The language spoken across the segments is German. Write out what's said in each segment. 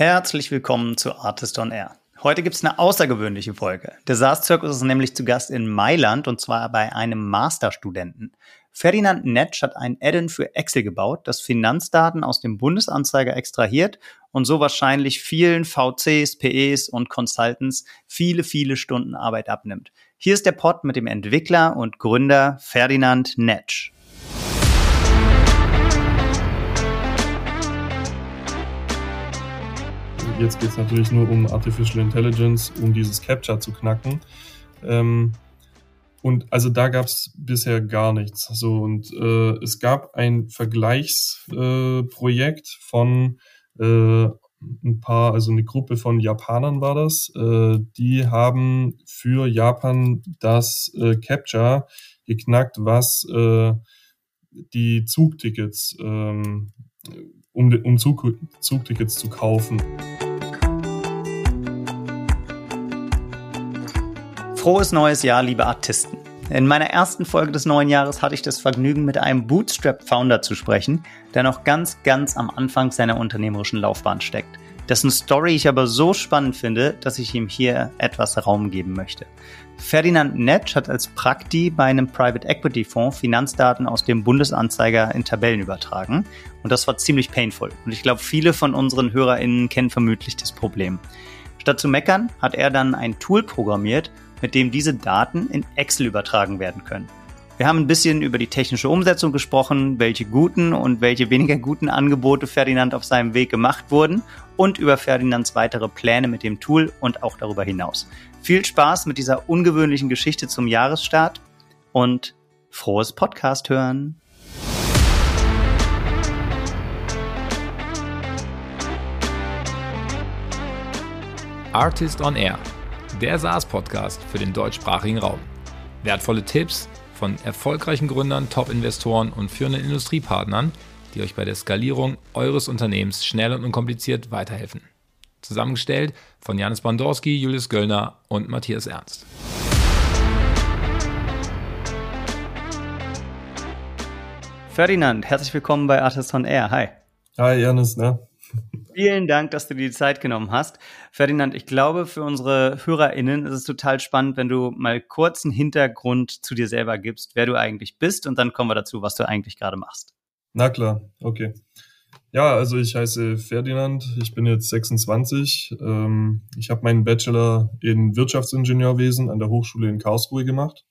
Herzlich willkommen zu Artist on Air. Heute gibt es eine außergewöhnliche Folge. Der SaaS-Zirkus ist nämlich zu Gast in Mailand und zwar bei einem Masterstudenten. Ferdinand Netsch hat ein Add-in für Excel gebaut, das Finanzdaten aus dem Bundesanzeiger extrahiert und so wahrscheinlich vielen VCs, PEs und Consultants viele, viele Stunden Arbeit abnimmt. Hier ist der Pod mit dem Entwickler und Gründer Ferdinand Netsch. Jetzt geht es natürlich nur um Artificial Intelligence, um dieses Capture zu knacken. Ähm, und also da gab es bisher gar nichts. So und äh, es gab ein Vergleichsprojekt äh, von äh, ein paar, also eine Gruppe von Japanern war das. Äh, die haben für Japan das äh, Capture geknackt, was äh, die Zugtickets, ähm, um, um Zug, Zugtickets zu kaufen. Frohes neues Jahr, liebe Artisten. In meiner ersten Folge des neuen Jahres hatte ich das Vergnügen, mit einem Bootstrap-Founder zu sprechen, der noch ganz, ganz am Anfang seiner unternehmerischen Laufbahn steckt. Dessen Story ich aber so spannend finde, dass ich ihm hier etwas Raum geben möchte. Ferdinand Netsch hat als Prakti bei einem Private Equity Fonds Finanzdaten aus dem Bundesanzeiger in Tabellen übertragen. Und das war ziemlich painful. Und ich glaube, viele von unseren HörerInnen kennen vermutlich das Problem. Statt zu meckern, hat er dann ein Tool programmiert, mit dem diese Daten in Excel übertragen werden können. Wir haben ein bisschen über die technische Umsetzung gesprochen, welche guten und welche weniger guten Angebote Ferdinand auf seinem Weg gemacht wurden und über Ferdinands weitere Pläne mit dem Tool und auch darüber hinaus. Viel Spaß mit dieser ungewöhnlichen Geschichte zum Jahresstart und frohes Podcast hören. Artist on Air der SaaS-Podcast für den deutschsprachigen Raum. Wertvolle Tipps von erfolgreichen Gründern, Top-Investoren und führenden Industriepartnern, die euch bei der Skalierung eures Unternehmens schnell und unkompliziert weiterhelfen. Zusammengestellt von Janis Bandorski, Julius Göllner und Matthias Ernst. Ferdinand, herzlich willkommen bei Artist on Air. Hi. Hi, Janis, ne? Vielen Dank, dass du dir die Zeit genommen hast. Ferdinand, ich glaube, für unsere HörerInnen ist es total spannend, wenn du mal kurz einen Hintergrund zu dir selber gibst, wer du eigentlich bist und dann kommen wir dazu, was du eigentlich gerade machst. Na klar, okay. Ja, also ich heiße Ferdinand, ich bin jetzt 26. Ähm, ich habe meinen Bachelor in Wirtschaftsingenieurwesen an der Hochschule in Karlsruhe gemacht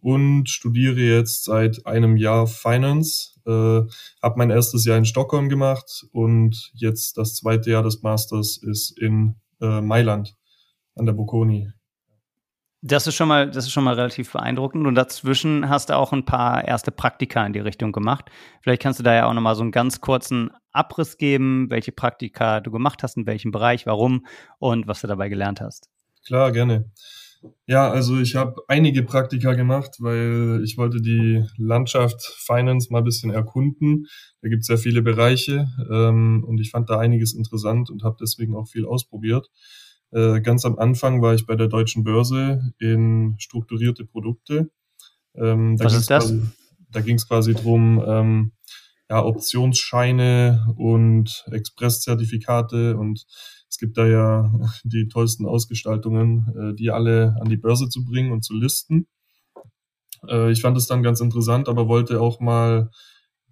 und studiere jetzt seit einem Jahr Finance äh, habe mein erstes Jahr in Stockholm gemacht und jetzt das zweite Jahr des Masters ist in äh, Mailand an der Bocconi. Das ist schon mal, das ist schon mal relativ beeindruckend. Und dazwischen hast du auch ein paar erste Praktika in die Richtung gemacht. Vielleicht kannst du da ja auch nochmal so einen ganz kurzen Abriss geben, welche Praktika du gemacht hast, in welchem Bereich, warum und was du dabei gelernt hast. Klar, gerne. Ja, also ich habe einige Praktika gemacht, weil ich wollte die Landschaft Finance mal ein bisschen erkunden. Da gibt es ja viele Bereiche ähm, und ich fand da einiges interessant und habe deswegen auch viel ausprobiert. Äh, ganz am Anfang war ich bei der Deutschen Börse in strukturierte Produkte. Ähm, Was ist das? Quasi, da ging es quasi drum, ähm, ja, Optionsscheine und Expresszertifikate und es gibt da ja die tollsten Ausgestaltungen, äh, die alle an die Börse zu bringen und zu listen. Äh, ich fand es dann ganz interessant, aber wollte auch mal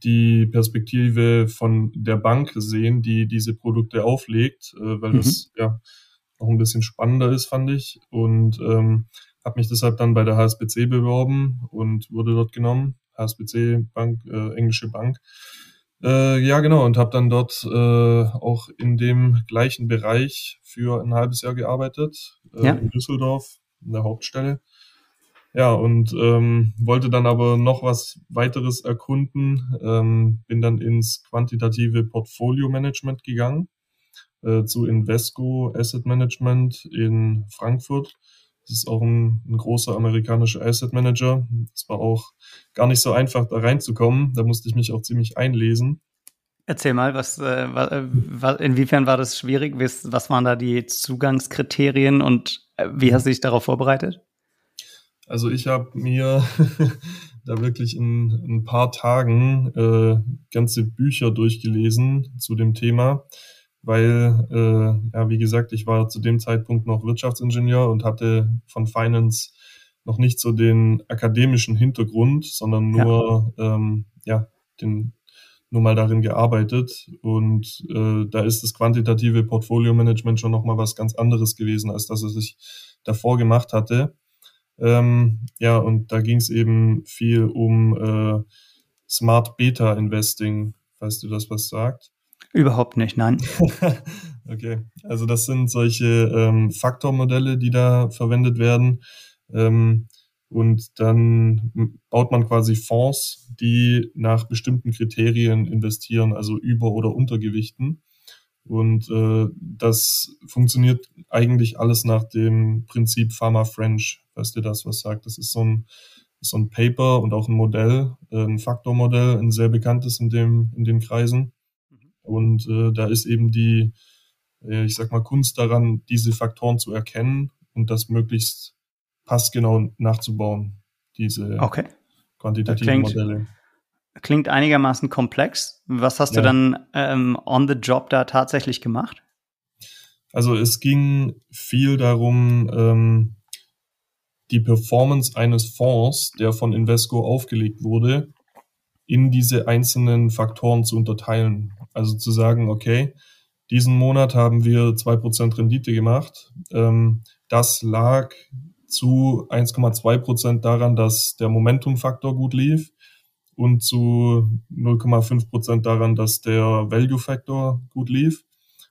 die Perspektive von der Bank sehen, die diese Produkte auflegt, äh, weil mhm. das ja auch ein bisschen spannender ist, fand ich. Und ähm, habe mich deshalb dann bei der HSBC beworben und wurde dort genommen. HSBC Bank, äh, englische Bank. Äh, ja, genau, und habe dann dort äh, auch in dem gleichen Bereich für ein halbes Jahr gearbeitet, äh, ja. in Düsseldorf, in der Hauptstelle. Ja, und ähm, wollte dann aber noch was weiteres erkunden, ähm, bin dann ins quantitative Portfolio Management gegangen, äh, zu Invesco Asset Management in Frankfurt das ist auch ein, ein großer amerikanischer Asset Manager. Es war auch gar nicht so einfach, da reinzukommen. Da musste ich mich auch ziemlich einlesen. Erzähl mal, was, äh, was, inwiefern war das schwierig? Was, was waren da die Zugangskriterien und äh, wie hast du dich darauf vorbereitet? Also ich habe mir da wirklich in, in, ein paar Tagen äh, ganze Bücher durchgelesen zu dem Thema weil, äh, ja, wie gesagt, ich war zu dem Zeitpunkt noch Wirtschaftsingenieur und hatte von Finance noch nicht so den akademischen Hintergrund, sondern nur, ja, ähm, ja den, nur mal darin gearbeitet. Und äh, da ist das quantitative Portfolio-Management schon nochmal was ganz anderes gewesen, als das, was ich davor gemacht hatte. Ähm, ja, und da ging es eben viel um äh, Smart Beta Investing, falls du das was sagt. Überhaupt nicht, nein. okay, also das sind solche ähm, Faktormodelle, die da verwendet werden. Ähm, und dann baut man quasi Fonds, die nach bestimmten Kriterien investieren, also über- oder untergewichten. Und äh, das funktioniert eigentlich alles nach dem Prinzip Pharma French, falls dir das was sagt. Das ist so ein, so ein Paper und auch ein Modell, äh, ein Faktormodell, ein sehr bekanntes in, dem, in den Kreisen. Und äh, da ist eben die, äh, ich sag mal, Kunst daran, diese Faktoren zu erkennen und das möglichst passgenau nachzubauen, diese okay. quantitativen klingt, Modelle. Klingt einigermaßen komplex. Was hast ja. du dann ähm, on the job da tatsächlich gemacht? Also es ging viel darum, ähm, die Performance eines Fonds, der von Invesco aufgelegt wurde, in diese einzelnen Faktoren zu unterteilen. Also zu sagen, okay, diesen Monat haben wir zwei Prozent Rendite gemacht. Ähm, das lag zu 1,2 Prozent daran, dass der Momentum-Faktor gut lief und zu 0,5 Prozent daran, dass der Value-Faktor gut lief.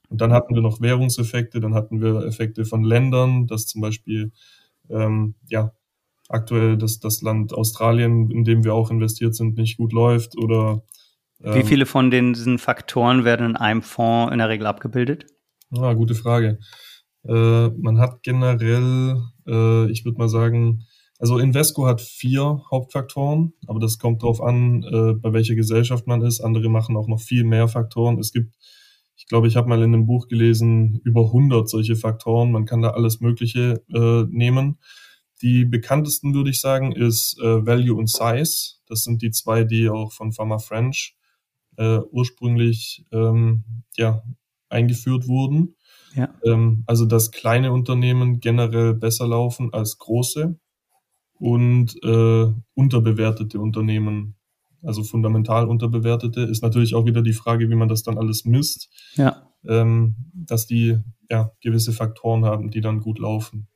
Und dann hatten wir noch Währungseffekte, dann hatten wir Effekte von Ländern, dass zum Beispiel ähm, ja, aktuell das, das Land Australien, in dem wir auch investiert sind, nicht gut läuft oder Wie viele von diesen Faktoren werden in einem Fonds in der Regel abgebildet? Ah, gute Frage. Äh, man hat generell, äh, ich würde mal sagen, also Invesco hat vier Hauptfaktoren, aber das kommt darauf an, äh, bei welcher Gesellschaft man ist. Andere machen auch noch viel mehr Faktoren. Es gibt, ich glaube, ich habe mal in einem Buch gelesen, über 100 solche Faktoren. Man kann da alles Mögliche äh, nehmen. Die bekanntesten, würde ich sagen, ist äh, Value und Size. Das sind die zwei, die auch von Pharma French äh, ursprünglich ähm, ja, eingeführt wurden. Ja. Ähm, also dass kleine Unternehmen generell besser laufen als große und äh, unterbewertete Unternehmen, also fundamental unterbewertete, ist natürlich auch wieder die Frage, wie man das dann alles misst. Ja. Ähm, dass die ja gewisse Faktoren haben, die dann gut laufen.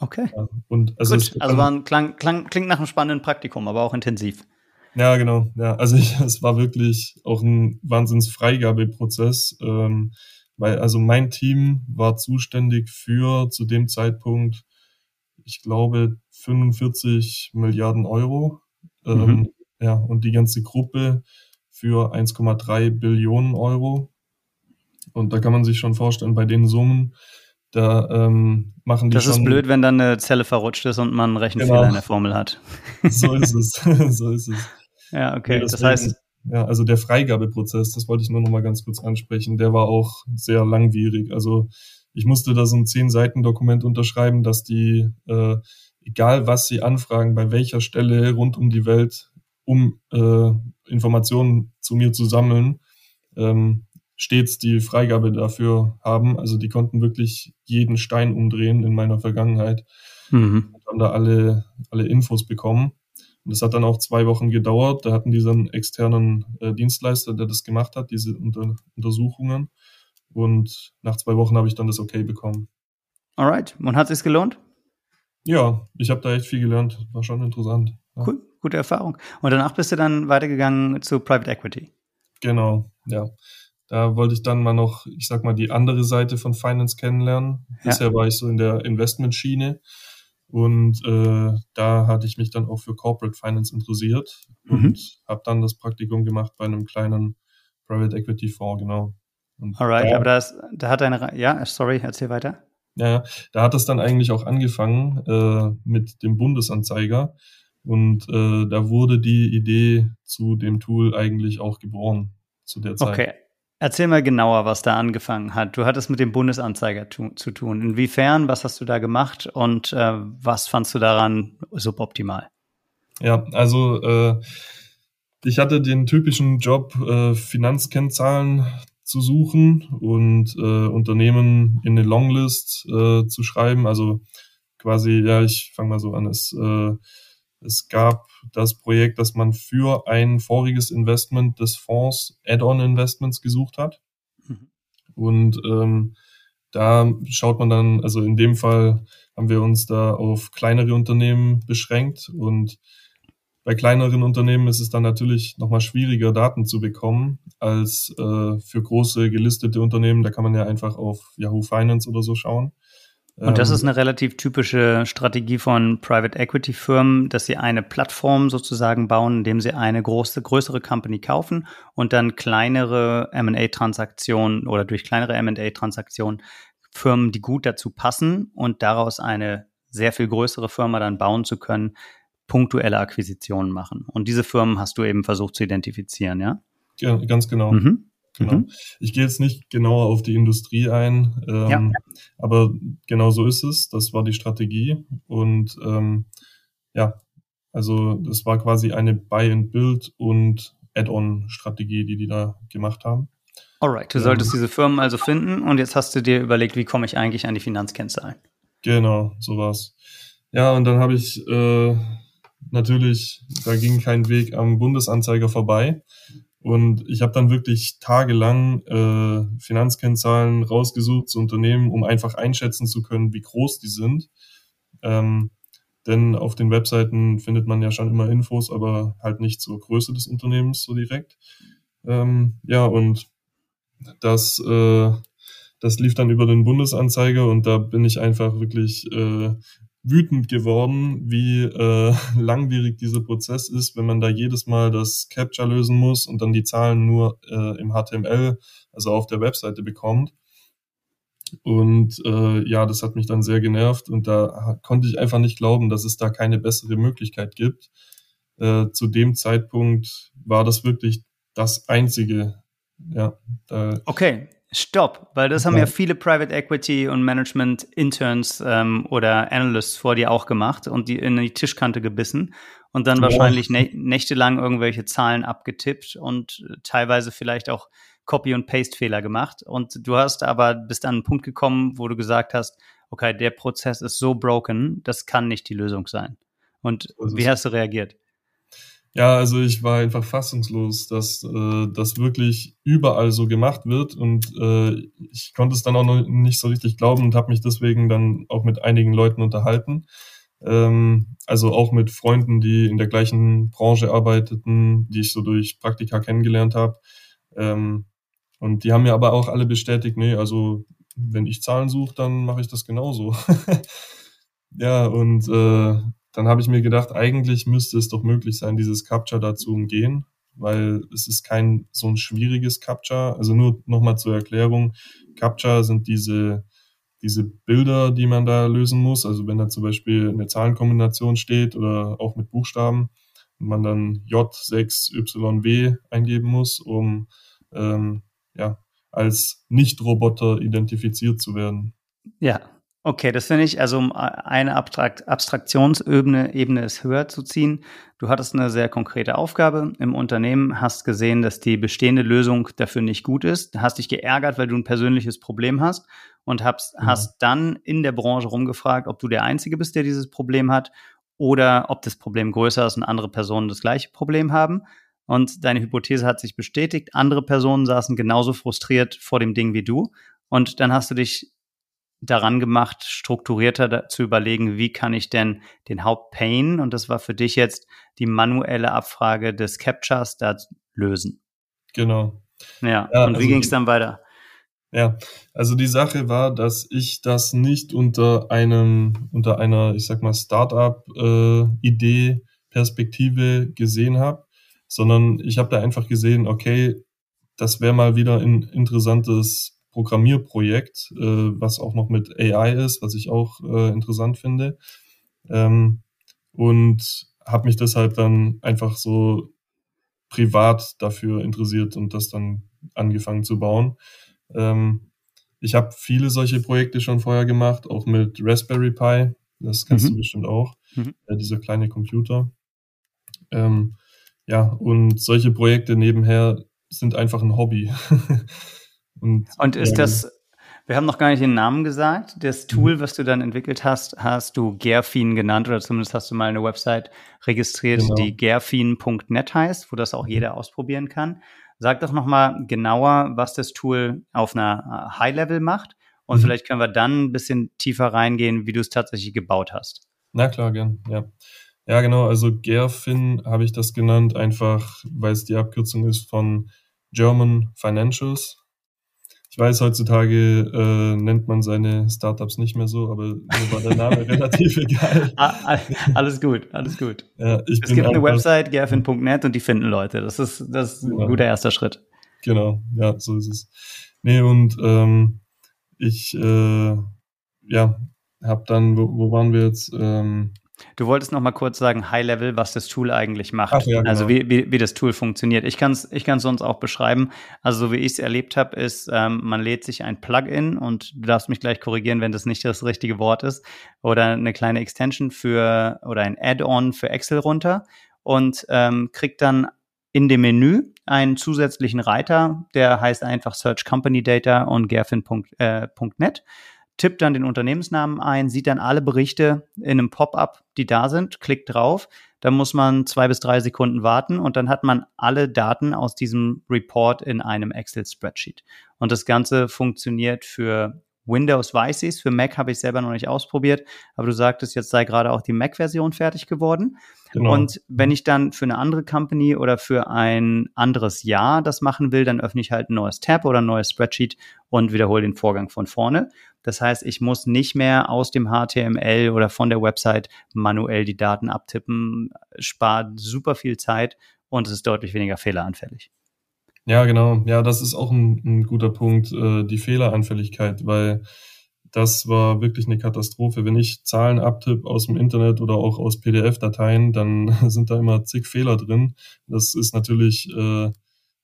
Okay. Ja, und also, Gut, also war ein, klang, klang, klingt nach einem spannenden Praktikum, aber auch intensiv. Ja, genau. Ja, also ich, es war wirklich auch ein Wahnsinns-Freigabeprozess, ähm, weil also mein Team war zuständig für zu dem Zeitpunkt, ich glaube, 45 Milliarden Euro. Ähm, mhm. Ja, und die ganze Gruppe für 1,3 Billionen Euro. Und da kann man sich schon vorstellen, bei den Summen, da ähm, machen die Das schon, ist blöd, wenn dann eine Zelle verrutscht ist und man einen Rechenfehler genau. in der Formel hat. So ist es. so ist es. Ja, okay. Nee, das heißt. Ja, also der Freigabeprozess, das wollte ich nur noch mal ganz kurz ansprechen, der war auch sehr langwierig. Also ich musste da so ein zehn Seiten Dokument unterschreiben, dass die, äh, egal was sie anfragen, bei welcher Stelle rund um die Welt, um äh, Informationen zu mir zu sammeln, ähm, stets die Freigabe dafür haben. Also die konnten wirklich jeden Stein umdrehen in meiner Vergangenheit mhm. und haben da alle, alle Infos bekommen. Und das hat dann auch zwei Wochen gedauert. Da hatten die einen externen äh, Dienstleister, der das gemacht hat, diese Unter Untersuchungen. Und nach zwei Wochen habe ich dann das Okay bekommen. Alright. Und hat es sich gelohnt? Ja, ich habe da echt viel gelernt. War schon interessant. Ja. Cool, gute Erfahrung. Und danach bist du dann weitergegangen zu Private Equity. Genau, ja. Da wollte ich dann mal noch, ich sag mal, die andere Seite von Finance kennenlernen. Ja. Bisher war ich so in der Investmentschiene und äh, da hatte ich mich dann auch für Corporate Finance interessiert mhm. und habe dann das Praktikum gemacht bei einem kleinen Private Equity Fonds, genau. Und Alright, da, aber das, da hat eine, ja, sorry, erzähl weiter. Ja, da hat es dann eigentlich auch angefangen äh, mit dem Bundesanzeiger und äh, da wurde die Idee zu dem Tool eigentlich auch geboren zu der Zeit. Okay, Erzähl mal genauer, was da angefangen hat. Du hattest mit dem Bundesanzeiger tu zu tun. Inwiefern, was hast du da gemacht und äh, was fandst du daran suboptimal? Ja, also äh, ich hatte den typischen Job, äh, Finanzkennzahlen zu suchen und äh, Unternehmen in eine Longlist äh, zu schreiben. Also quasi, ja, ich fange mal so an. Es, äh, es gab das Projekt, dass man für ein voriges Investment des Fonds Add-on-Investments gesucht hat. Mhm. Und ähm, da schaut man dann, also in dem Fall haben wir uns da auf kleinere Unternehmen beschränkt und bei kleineren Unternehmen ist es dann natürlich nochmal schwieriger, Daten zu bekommen, als äh, für große gelistete Unternehmen. Da kann man ja einfach auf Yahoo Finance oder so schauen. Und das ähm, ist eine relativ typische Strategie von Private Equity Firmen, dass sie eine Plattform sozusagen bauen, indem sie eine große, größere Company kaufen und dann kleinere M&A-Transaktionen oder durch kleinere M&A-Transaktionen Firmen, die gut dazu passen und daraus eine sehr viel größere Firma dann bauen zu können, punktuelle Akquisitionen machen. Und diese Firmen hast du eben versucht zu identifizieren, ja? Ja, ganz genau. Mhm. Genau. Mhm. Ich gehe jetzt nicht genauer auf die Industrie ein, ähm, ja. aber genau so ist es. Das war die Strategie. Und ähm, ja, also das war quasi eine Buy-and-Build und Add-on-Strategie, die die da gemacht haben. Alright, du solltest ähm, diese Firmen also finden und jetzt hast du dir überlegt, wie komme ich eigentlich an die Finanzkennzahlen? Genau, so war's. Ja, und dann habe ich äh, natürlich, da ging kein Weg am Bundesanzeiger vorbei. Und ich habe dann wirklich tagelang äh, Finanzkennzahlen rausgesucht zu Unternehmen, um einfach einschätzen zu können, wie groß die sind. Ähm, denn auf den Webseiten findet man ja schon immer Infos, aber halt nicht zur Größe des Unternehmens so direkt. Ähm, ja, und das, äh, das lief dann über den Bundesanzeiger und da bin ich einfach wirklich äh, wütend geworden, wie äh, langwierig dieser Prozess ist, wenn man da jedes Mal das Capture lösen muss und dann die Zahlen nur äh, im HTML, also auf der Webseite bekommt. Und äh, ja, das hat mich dann sehr genervt und da konnte ich einfach nicht glauben, dass es da keine bessere Möglichkeit gibt. Äh, zu dem Zeitpunkt war das wirklich das einzige. Ja, da okay, Stopp, weil das haben ja viele Private Equity und Management Interns ähm, oder Analysts vor dir auch gemacht und die in die Tischkante gebissen und dann wahrscheinlich nä nächtelang irgendwelche Zahlen abgetippt und teilweise vielleicht auch Copy- und Paste-Fehler gemacht. Und du hast aber bist an einen Punkt gekommen, wo du gesagt hast, okay, der Prozess ist so broken, das kann nicht die Lösung sein. Und wie hast du reagiert? Ja, also ich war einfach fassungslos, dass äh, das wirklich überall so gemacht wird und äh, ich konnte es dann auch noch nicht so richtig glauben und habe mich deswegen dann auch mit einigen Leuten unterhalten. Ähm, also auch mit Freunden, die in der gleichen Branche arbeiteten, die ich so durch Praktika kennengelernt habe. Ähm, und die haben mir aber auch alle bestätigt, nee, also wenn ich Zahlen suche, dann mache ich das genauso. ja, und äh, dann habe ich mir gedacht, eigentlich müsste es doch möglich sein, dieses Capture da zu umgehen, weil es ist kein so ein schwieriges Capture. Also nur nochmal zur Erklärung, Capture sind diese, diese Bilder, die man da lösen muss. Also wenn da zum Beispiel eine Zahlenkombination steht oder auch mit Buchstaben und man dann J6YW eingeben muss, um ähm, ja, als Nicht-Roboter identifiziert zu werden. Ja, Okay, das finde ich, also um eine Abstrakt Abstraktionsebene Ebene ist höher zu ziehen. Du hattest eine sehr konkrete Aufgabe im Unternehmen, hast gesehen, dass die bestehende Lösung dafür nicht gut ist, hast dich geärgert, weil du ein persönliches Problem hast und hast, ja. hast dann in der Branche rumgefragt, ob du der Einzige bist, der dieses Problem hat oder ob das Problem größer ist und andere Personen das gleiche Problem haben. Und deine Hypothese hat sich bestätigt. Andere Personen saßen genauso frustriert vor dem Ding wie du. Und dann hast du dich daran gemacht, strukturierter zu überlegen, wie kann ich denn den Hauptpain, und das war für dich jetzt die manuelle Abfrage des Captures, da lösen. Genau. Ja, ja und also wie ging es dann weiter? Ja, also die Sache war, dass ich das nicht unter einem, unter einer, ich sag mal, Startup-Idee, äh, Perspektive gesehen habe, sondern ich habe da einfach gesehen, okay, das wäre mal wieder ein interessantes Programmierprojekt, äh, was auch noch mit AI ist, was ich auch äh, interessant finde. Ähm, und habe mich deshalb dann einfach so privat dafür interessiert und das dann angefangen zu bauen. Ähm, ich habe viele solche Projekte schon vorher gemacht, auch mit Raspberry Pi. Das kennst mhm. du bestimmt auch, mhm. äh, dieser kleine Computer. Ähm, ja, und solche Projekte nebenher sind einfach ein Hobby. Und, und ist ja, das, wir haben noch gar nicht den Namen gesagt. Das mhm. Tool, was du dann entwickelt hast, hast du Gerfin genannt oder zumindest hast du mal eine Website registriert, genau. die gerfin.net heißt, wo das auch mhm. jeder ausprobieren kann. Sag doch nochmal genauer, was das Tool auf einer äh, High-Level macht und mhm. vielleicht können wir dann ein bisschen tiefer reingehen, wie du es tatsächlich gebaut hast. Na klar, gern, ja. Ja, genau, also Gerfin habe ich das genannt, einfach weil es die Abkürzung ist von German Financials. Ich weiß, heutzutage äh, nennt man seine Startups nicht mehr so, aber mir war der Name relativ egal. Ah, alles gut, alles gut. Ja, es gibt eine Website, gerfin.net und die finden Leute. Das ist, das ist ein genau. guter erster Schritt. Genau, ja, so ist es. Nee, und ähm, ich äh, ja, habe dann, wo, wo waren wir jetzt? Ähm, Du wolltest noch mal kurz sagen, High Level, was das Tool eigentlich macht. Ach, ja, genau. Also wie, wie, wie das Tool funktioniert. Ich kann es ich kann's sonst auch beschreiben. Also so wie ich es erlebt habe, ist, ähm, man lädt sich ein Plugin und du darfst mich gleich korrigieren, wenn das nicht das richtige Wort ist, oder eine kleine Extension für oder ein Add-on für Excel runter und ähm, kriegt dann in dem Menü einen zusätzlichen Reiter, der heißt einfach Search Company Data und gerfin.net. Äh, tippt dann den Unternehmensnamen ein, sieht dann alle Berichte in einem Pop-up, die da sind, klickt drauf. Dann muss man zwei bis drei Sekunden warten und dann hat man alle Daten aus diesem Report in einem Excel-Spreadsheet. Und das Ganze funktioniert für Windows weiß ich für Mac habe ich selber noch nicht ausprobiert, aber du sagtest, jetzt sei gerade auch die Mac-Version fertig geworden. Genau. Und wenn ich dann für eine andere Company oder für ein anderes Jahr das machen will, dann öffne ich halt ein neues Tab oder ein neues Spreadsheet und wiederhole den Vorgang von vorne. Das heißt, ich muss nicht mehr aus dem HTML oder von der Website manuell die Daten abtippen, spart super viel Zeit und es ist deutlich weniger fehleranfällig. Ja, genau. Ja, das ist auch ein, ein guter Punkt, äh, die Fehleranfälligkeit, weil das war wirklich eine Katastrophe. Wenn ich Zahlen abtippe aus dem Internet oder auch aus PDF-Dateien, dann sind da immer zig Fehler drin. Das ist natürlich äh,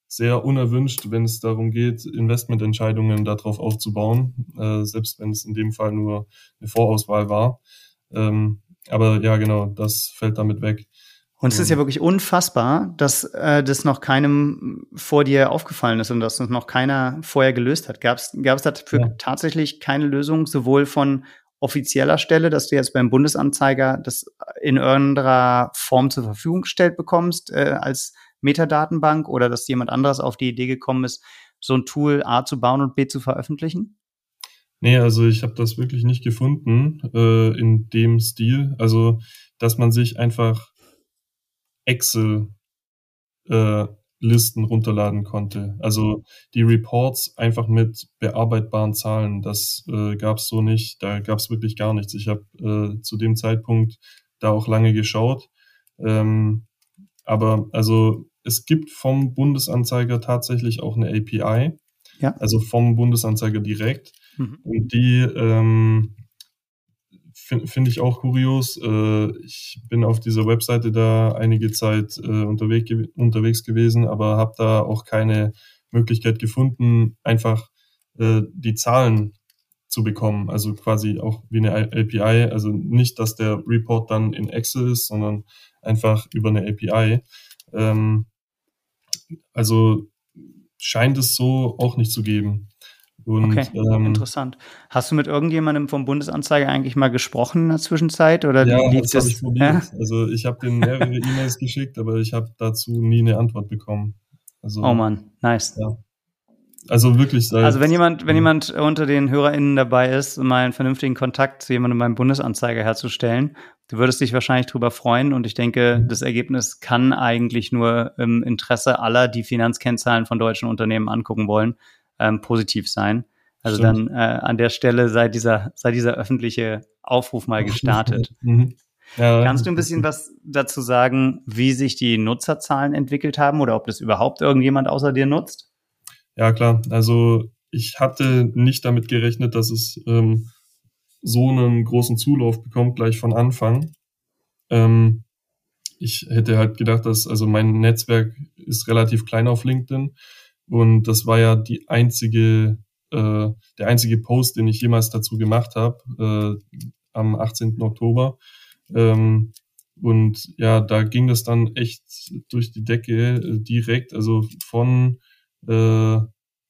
sehr unerwünscht, wenn es darum geht, Investmententscheidungen darauf aufzubauen, äh, selbst wenn es in dem Fall nur eine Vorauswahl war. Ähm, aber ja, genau, das fällt damit weg. Und es ist ja wirklich unfassbar, dass äh, das noch keinem vor dir aufgefallen ist und dass das noch keiner vorher gelöst hat. Gab es dafür ja. tatsächlich keine Lösung, sowohl von offizieller Stelle, dass du jetzt beim Bundesanzeiger das in irgendeiner Form zur Verfügung gestellt bekommst äh, als Metadatenbank oder dass jemand anderes auf die Idee gekommen ist, so ein Tool A zu bauen und B zu veröffentlichen? Nee, also ich habe das wirklich nicht gefunden äh, in dem Stil. Also, dass man sich einfach Excel-Listen äh, runterladen konnte. Also die Reports einfach mit bearbeitbaren Zahlen, das äh, gab es so nicht. Da gab es wirklich gar nichts. Ich habe äh, zu dem Zeitpunkt da auch lange geschaut. Ähm, aber also es gibt vom Bundesanzeiger tatsächlich auch eine API. Ja. Also vom Bundesanzeiger direkt. Mhm. Und die ähm, finde find ich auch kurios. Äh, ich bin auf dieser Webseite da einige Zeit äh, unterwegs, unterwegs gewesen, aber habe da auch keine Möglichkeit gefunden, einfach äh, die Zahlen zu bekommen. Also quasi auch wie eine API. Also nicht, dass der Report dann in Excel ist, sondern einfach über eine API. Ähm, also scheint es so auch nicht zu geben. Und, okay, ähm, interessant. Hast du mit irgendjemandem vom Bundesanzeiger eigentlich mal gesprochen in der Zwischenzeit? Oder ja, das, das? habe ich probiert. Ja? Also ich habe denen mehrere E-Mails geschickt, aber ich habe dazu nie eine Antwort bekommen. Also, oh Mann, nice. Ja. Also wirklich. Also wenn jemand, wenn jemand unter den HörerInnen dabei ist, mal einen vernünftigen Kontakt zu jemandem beim Bundesanzeiger herzustellen, du würdest dich wahrscheinlich drüber freuen und ich denke, mhm. das Ergebnis kann eigentlich nur im Interesse aller, die Finanzkennzahlen von deutschen Unternehmen angucken wollen, ähm, positiv sein. Also Stimmt. dann äh, an der Stelle sei dieser, sei dieser öffentliche Aufruf mal gestartet. Mhm. Ja, Kannst du ein bisschen was dazu sagen, wie sich die Nutzerzahlen entwickelt haben oder ob das überhaupt irgendjemand außer dir nutzt? Ja, klar. Also ich hatte nicht damit gerechnet, dass es ähm, so einen großen Zulauf bekommt gleich von Anfang. Ähm, ich hätte halt gedacht, dass also mein Netzwerk ist relativ klein auf LinkedIn und das war ja die einzige, äh, der einzige Post, den ich jemals dazu gemacht habe, äh, am 18. Oktober. Ähm, und ja, da ging das dann echt durch die Decke äh, direkt, also von äh,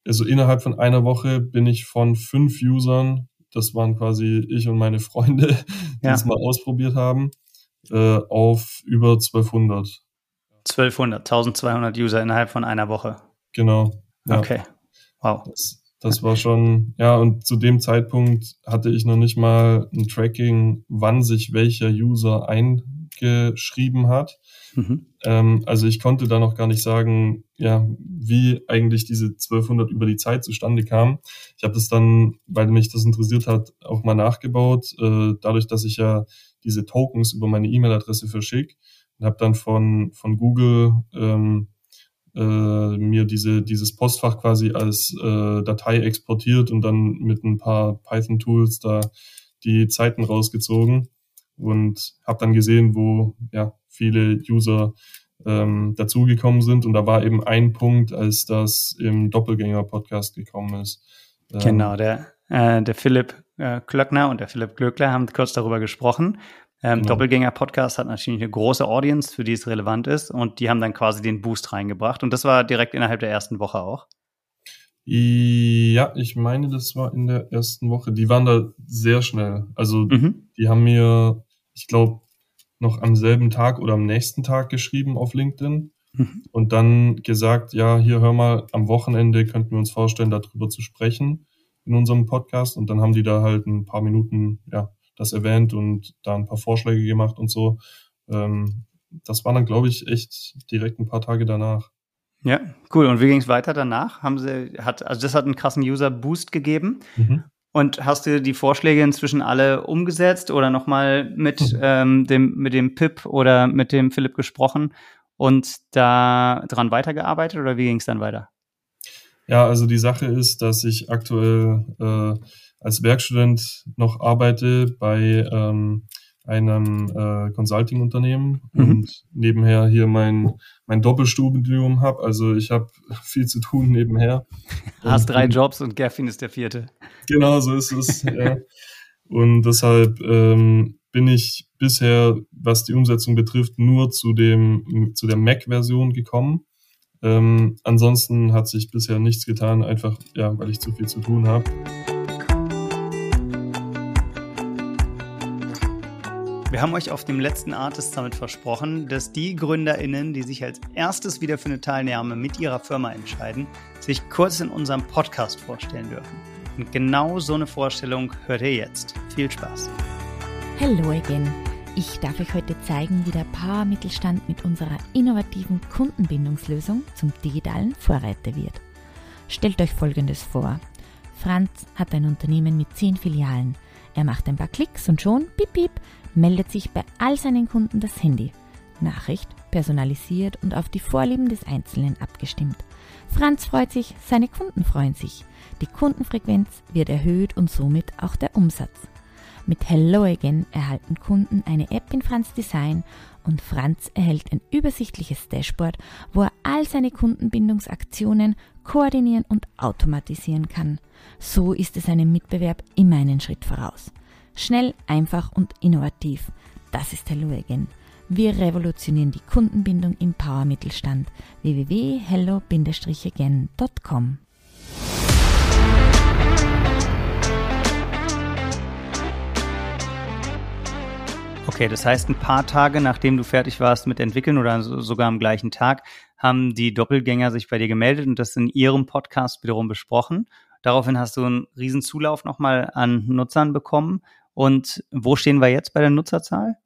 also innerhalb von einer Woche bin ich von fünf Usern, das waren quasi ich und meine Freunde, die ja. es mal ausprobiert haben, äh, auf über 1200. 1200, 1200 User innerhalb von einer Woche. Genau. Ja. Okay. Wow. Das, das war schon, ja, und zu dem Zeitpunkt hatte ich noch nicht mal ein Tracking, wann sich welcher User eingeschrieben hat. Mhm. Ähm, also ich konnte da noch gar nicht sagen, ja, wie eigentlich diese 1200 über die Zeit zustande kam. Ich habe das dann, weil mich das interessiert hat, auch mal nachgebaut, äh, dadurch, dass ich ja diese Tokens über meine E-Mail-Adresse verschicke und habe dann von, von Google ähm, äh, mir diese, dieses Postfach quasi als äh, Datei exportiert und dann mit ein paar Python-Tools da die Zeiten rausgezogen und habe dann gesehen, wo ja viele User ähm, dazugekommen sind. Und da war eben ein Punkt, als das im Doppelgänger-Podcast gekommen ist. Ähm, genau, der, äh, der Philipp äh, Klöckner und der Philipp Glöckler haben kurz darüber gesprochen. Ähm, genau. Doppelgänger-Podcast hat natürlich eine große Audience, für die es relevant ist. Und die haben dann quasi den Boost reingebracht. Und das war direkt innerhalb der ersten Woche auch. Ja, ich meine, das war in der ersten Woche. Die waren da sehr schnell. Also mhm. die haben mir, ich glaube, noch am selben Tag oder am nächsten Tag geschrieben auf LinkedIn mhm. und dann gesagt, ja, hier hör mal, am Wochenende könnten wir uns vorstellen, darüber zu sprechen in unserem Podcast. Und dann haben die da halt ein paar Minuten, ja, das erwähnt und da ein paar Vorschläge gemacht und so. Ähm, das war dann, glaube ich, echt direkt ein paar Tage danach. Ja, cool. Und wie ging es weiter danach? Haben sie, hat, also das hat einen krassen User-Boost gegeben. Mhm. Und hast du die Vorschläge inzwischen alle umgesetzt oder nochmal mit, mhm. ähm, dem, mit dem Pip oder mit dem Philipp gesprochen und da dran weitergearbeitet oder wie ging es dann weiter? Ja, also die Sache ist, dass ich aktuell äh, als Werkstudent noch arbeite bei ähm, einem äh, Consulting-Unternehmen mhm. und nebenher hier mein, mein Doppelstudium habe. Also ich habe viel zu tun nebenher. Hast drei Jobs und Gaffin ist der vierte. Genau, so ist es. ja. Und deshalb ähm, bin ich bisher, was die Umsetzung betrifft, nur zu dem zu der Mac-Version gekommen. Ähm, ansonsten hat sich bisher nichts getan, einfach ja, weil ich zu viel zu tun habe. Wir haben euch auf dem letzten Artist Summit versprochen, dass die GründerInnen, die sich als erstes wieder für eine Teilnahme mit ihrer Firma entscheiden, sich kurz in unserem Podcast vorstellen dürfen. Und genau so eine Vorstellung hört ihr jetzt. Viel Spaß. Hello again. Ich darf euch heute zeigen, wie der Power Mittelstand mit unserer innovativen Kundenbindungslösung zum digitalen Vorreiter wird. Stellt euch Folgendes vor. Franz hat ein Unternehmen mit zehn Filialen. Er macht ein paar Klicks und schon, piep, piep, meldet sich bei all seinen Kunden das Handy. Nachricht personalisiert und auf die Vorlieben des Einzelnen abgestimmt. Franz freut sich, seine Kunden freuen sich. Die Kundenfrequenz wird erhöht und somit auch der Umsatz. Mit Hello Again erhalten Kunden eine App in Franz Design und Franz erhält ein übersichtliches Dashboard, wo er all seine Kundenbindungsaktionen koordinieren und automatisieren kann. So ist es einem Mitbewerb immer einen Schritt voraus. Schnell, einfach und innovativ. Das ist Hello Again. Wir revolutionieren die Kundenbindung im Power-Mittelstand. www.hello-again.com Okay, das heißt, ein paar Tage nachdem du fertig warst mit entwickeln oder sogar am gleichen Tag, haben die Doppelgänger sich bei dir gemeldet und das in ihrem Podcast wiederum besprochen. Daraufhin hast du einen riesen Zulauf nochmal an Nutzern bekommen und wo stehen wir jetzt bei der Nutzerzahl?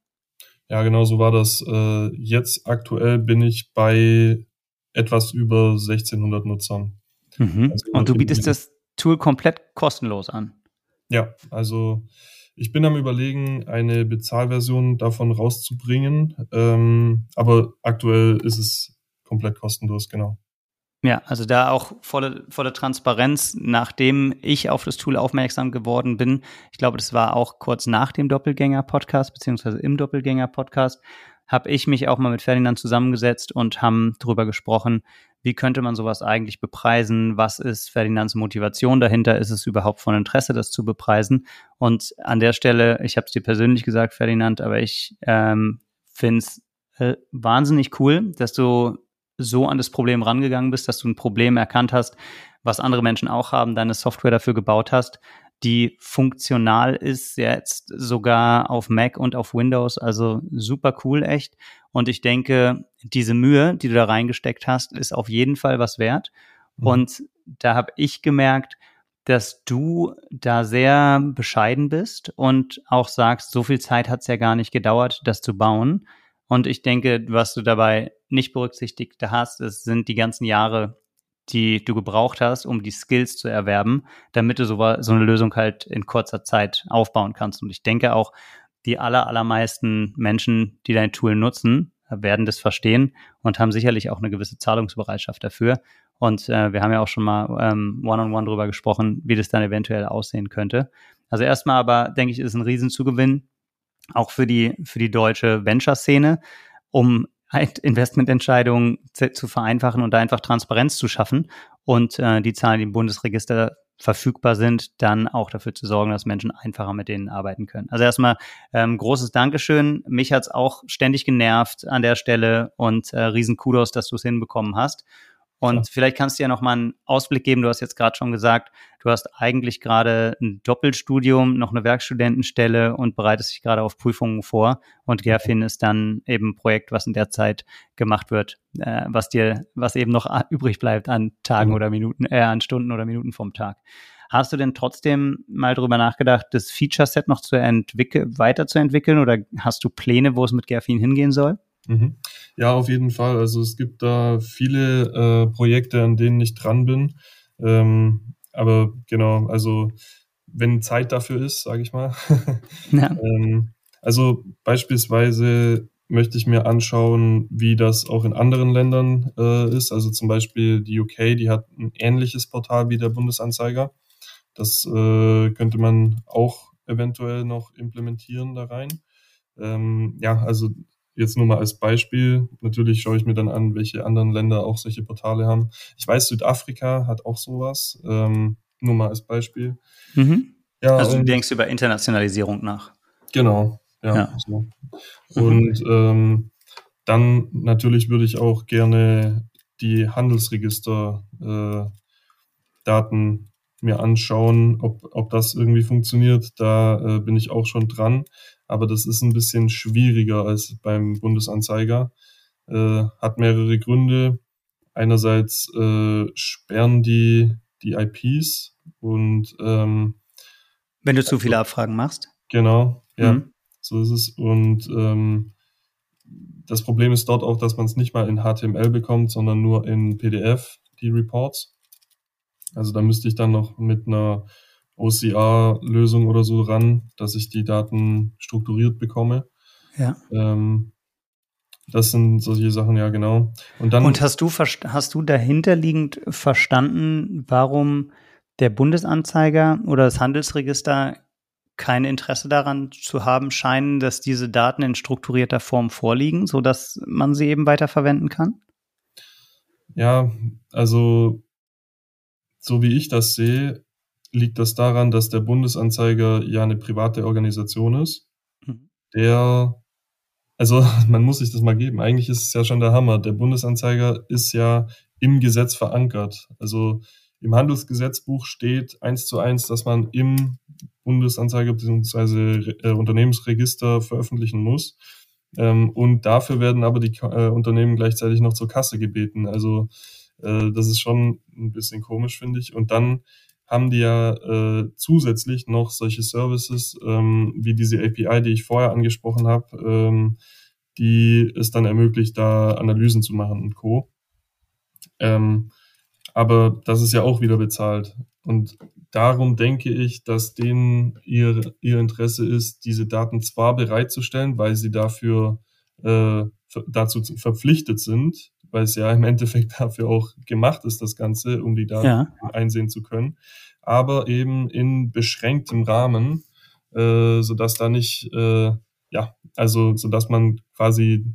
Ja, genau so war das. Äh, jetzt aktuell bin ich bei etwas über 1600 Nutzern. Mhm. Also und du bietest das Tool komplett kostenlos an? Ja, also ich bin am Überlegen, eine Bezahlversion davon rauszubringen, ähm, aber aktuell ist es komplett kostenlos, genau. Ja, also da auch volle, volle Transparenz, nachdem ich auf das Tool aufmerksam geworden bin. Ich glaube, das war auch kurz nach dem Doppelgänger-Podcast, beziehungsweise im Doppelgänger-Podcast, habe ich mich auch mal mit Ferdinand zusammengesetzt und haben darüber gesprochen, wie könnte man sowas eigentlich bepreisen? Was ist Ferdinands Motivation dahinter? Ist es überhaupt von Interesse, das zu bepreisen? Und an der Stelle, ich habe es dir persönlich gesagt, Ferdinand, aber ich ähm, finde es äh, wahnsinnig cool, dass du so an das Problem rangegangen bist, dass du ein Problem erkannt hast, was andere Menschen auch haben, deine Software dafür gebaut hast, die funktional ist, jetzt sogar auf Mac und auf Windows, also super cool echt. Und ich denke, diese Mühe, die du da reingesteckt hast, ist auf jeden Fall was wert. Mhm. Und da habe ich gemerkt, dass du da sehr bescheiden bist und auch sagst, so viel Zeit hat es ja gar nicht gedauert, das zu bauen. Und ich denke, was du dabei nicht berücksichtigt hast, es sind die ganzen Jahre, die du gebraucht hast, um die Skills zu erwerben, damit du so, so eine Lösung halt in kurzer Zeit aufbauen kannst. Und ich denke auch, die aller, allermeisten Menschen, die dein Tool nutzen, werden das verstehen und haben sicherlich auch eine gewisse Zahlungsbereitschaft dafür. Und äh, wir haben ja auch schon mal ähm, one-on-one -on -one drüber gesprochen, wie das dann eventuell aussehen könnte. Also erstmal aber, denke ich, ist ein Riesenzugewinn, auch für die, für die deutsche Venture-Szene, um Investmententscheidungen zu vereinfachen und da einfach Transparenz zu schaffen und äh, die Zahlen, die im Bundesregister verfügbar sind, dann auch dafür zu sorgen, dass Menschen einfacher mit denen arbeiten können. Also erstmal ähm, großes Dankeschön. Mich hat's auch ständig genervt an der Stelle und äh, riesen Kudos, dass du es hinbekommen hast. Und ja. vielleicht kannst du ja noch mal einen Ausblick geben. Du hast jetzt gerade schon gesagt, du hast eigentlich gerade ein Doppelstudium, noch eine Werkstudentenstelle und bereitest dich gerade auf Prüfungen vor. Und Gerfin ist dann eben ein Projekt, was in der Zeit gemacht wird, äh, was dir, was eben noch übrig bleibt an Tagen mhm. oder Minuten, äh, an Stunden oder Minuten vom Tag. Hast du denn trotzdem mal drüber nachgedacht, das Feature-Set noch zu entwickeln, weiterzuentwickeln oder hast du Pläne, wo es mit Gerfin hingehen soll? Mhm. Ja, auf jeden Fall. Also es gibt da viele äh, Projekte, an denen ich dran bin. Ähm, aber genau, also wenn Zeit dafür ist, sage ich mal. ja. ähm, also beispielsweise möchte ich mir anschauen, wie das auch in anderen Ländern äh, ist. Also zum Beispiel die UK, die hat ein ähnliches Portal wie der Bundesanzeiger. Das äh, könnte man auch eventuell noch implementieren da rein. Ähm, ja, also jetzt nur mal als Beispiel. Natürlich schaue ich mir dann an, welche anderen Länder auch solche Portale haben. Ich weiß, Südafrika hat auch sowas. Ähm, nur mal als Beispiel. Mhm. Ja, also du denkst über Internationalisierung nach. Genau, ja. ja. So. Mhm. Und mhm. ähm, dann natürlich würde ich auch gerne die Handelsregister äh, Daten mir anschauen, ob, ob das irgendwie funktioniert. Da äh, bin ich auch schon dran aber das ist ein bisschen schwieriger als beim Bundesanzeiger. Äh, hat mehrere Gründe. Einerseits äh, sperren die die IPs und ähm, wenn du zu viele Abfragen machst. Genau, ja, mhm. so ist es. Und ähm, das Problem ist dort auch, dass man es nicht mal in HTML bekommt, sondern nur in PDF, die Reports. Also da müsste ich dann noch mit einer OCR-Lösung oder so ran, dass ich die Daten strukturiert bekomme. Ja. Ähm, das sind solche Sachen, ja, genau. Und dann. Und hast du, hast du dahinterliegend verstanden, warum der Bundesanzeiger oder das Handelsregister kein Interesse daran zu haben scheinen, dass diese Daten in strukturierter Form vorliegen, so dass man sie eben weiterverwenden kann? Ja, also so wie ich das sehe, liegt das daran, dass der Bundesanzeiger ja eine private Organisation ist, mhm. der, also man muss sich das mal geben, eigentlich ist es ja schon der Hammer. Der Bundesanzeiger ist ja im Gesetz verankert. Also im Handelsgesetzbuch steht eins zu eins, dass man im Bundesanzeiger bzw. Äh, Unternehmensregister veröffentlichen muss. Ähm, und dafür werden aber die äh, Unternehmen gleichzeitig noch zur Kasse gebeten. Also äh, das ist schon ein bisschen komisch, finde ich. Und dann haben die ja äh, zusätzlich noch solche Services ähm, wie diese API, die ich vorher angesprochen habe, ähm, die es dann ermöglicht, da Analysen zu machen und Co. Ähm, aber das ist ja auch wieder bezahlt. Und darum denke ich, dass denen ihr, ihr Interesse ist, diese Daten zwar bereitzustellen, weil sie dafür äh, dazu verpflichtet sind, weil es ja im Endeffekt dafür auch gemacht ist, das Ganze, um die Daten ja. einsehen zu können, aber eben in beschränktem Rahmen, äh, sodass da nicht, äh, ja, also sodass man quasi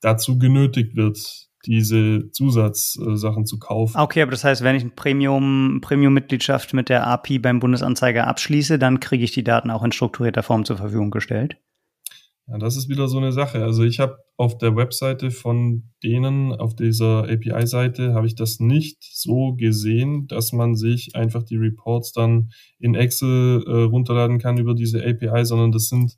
dazu genötigt wird, diese Zusatzsachen zu kaufen. Okay, aber das heißt, wenn ich ein Premium, Premium-Mitgliedschaft mit der API beim Bundesanzeiger abschließe, dann kriege ich die Daten auch in strukturierter Form zur Verfügung gestellt? Ja, das ist wieder so eine Sache. Also ich habe auf der Webseite von denen, auf dieser API-Seite, habe ich das nicht so gesehen, dass man sich einfach die Reports dann in Excel äh, runterladen kann über diese API, sondern das sind,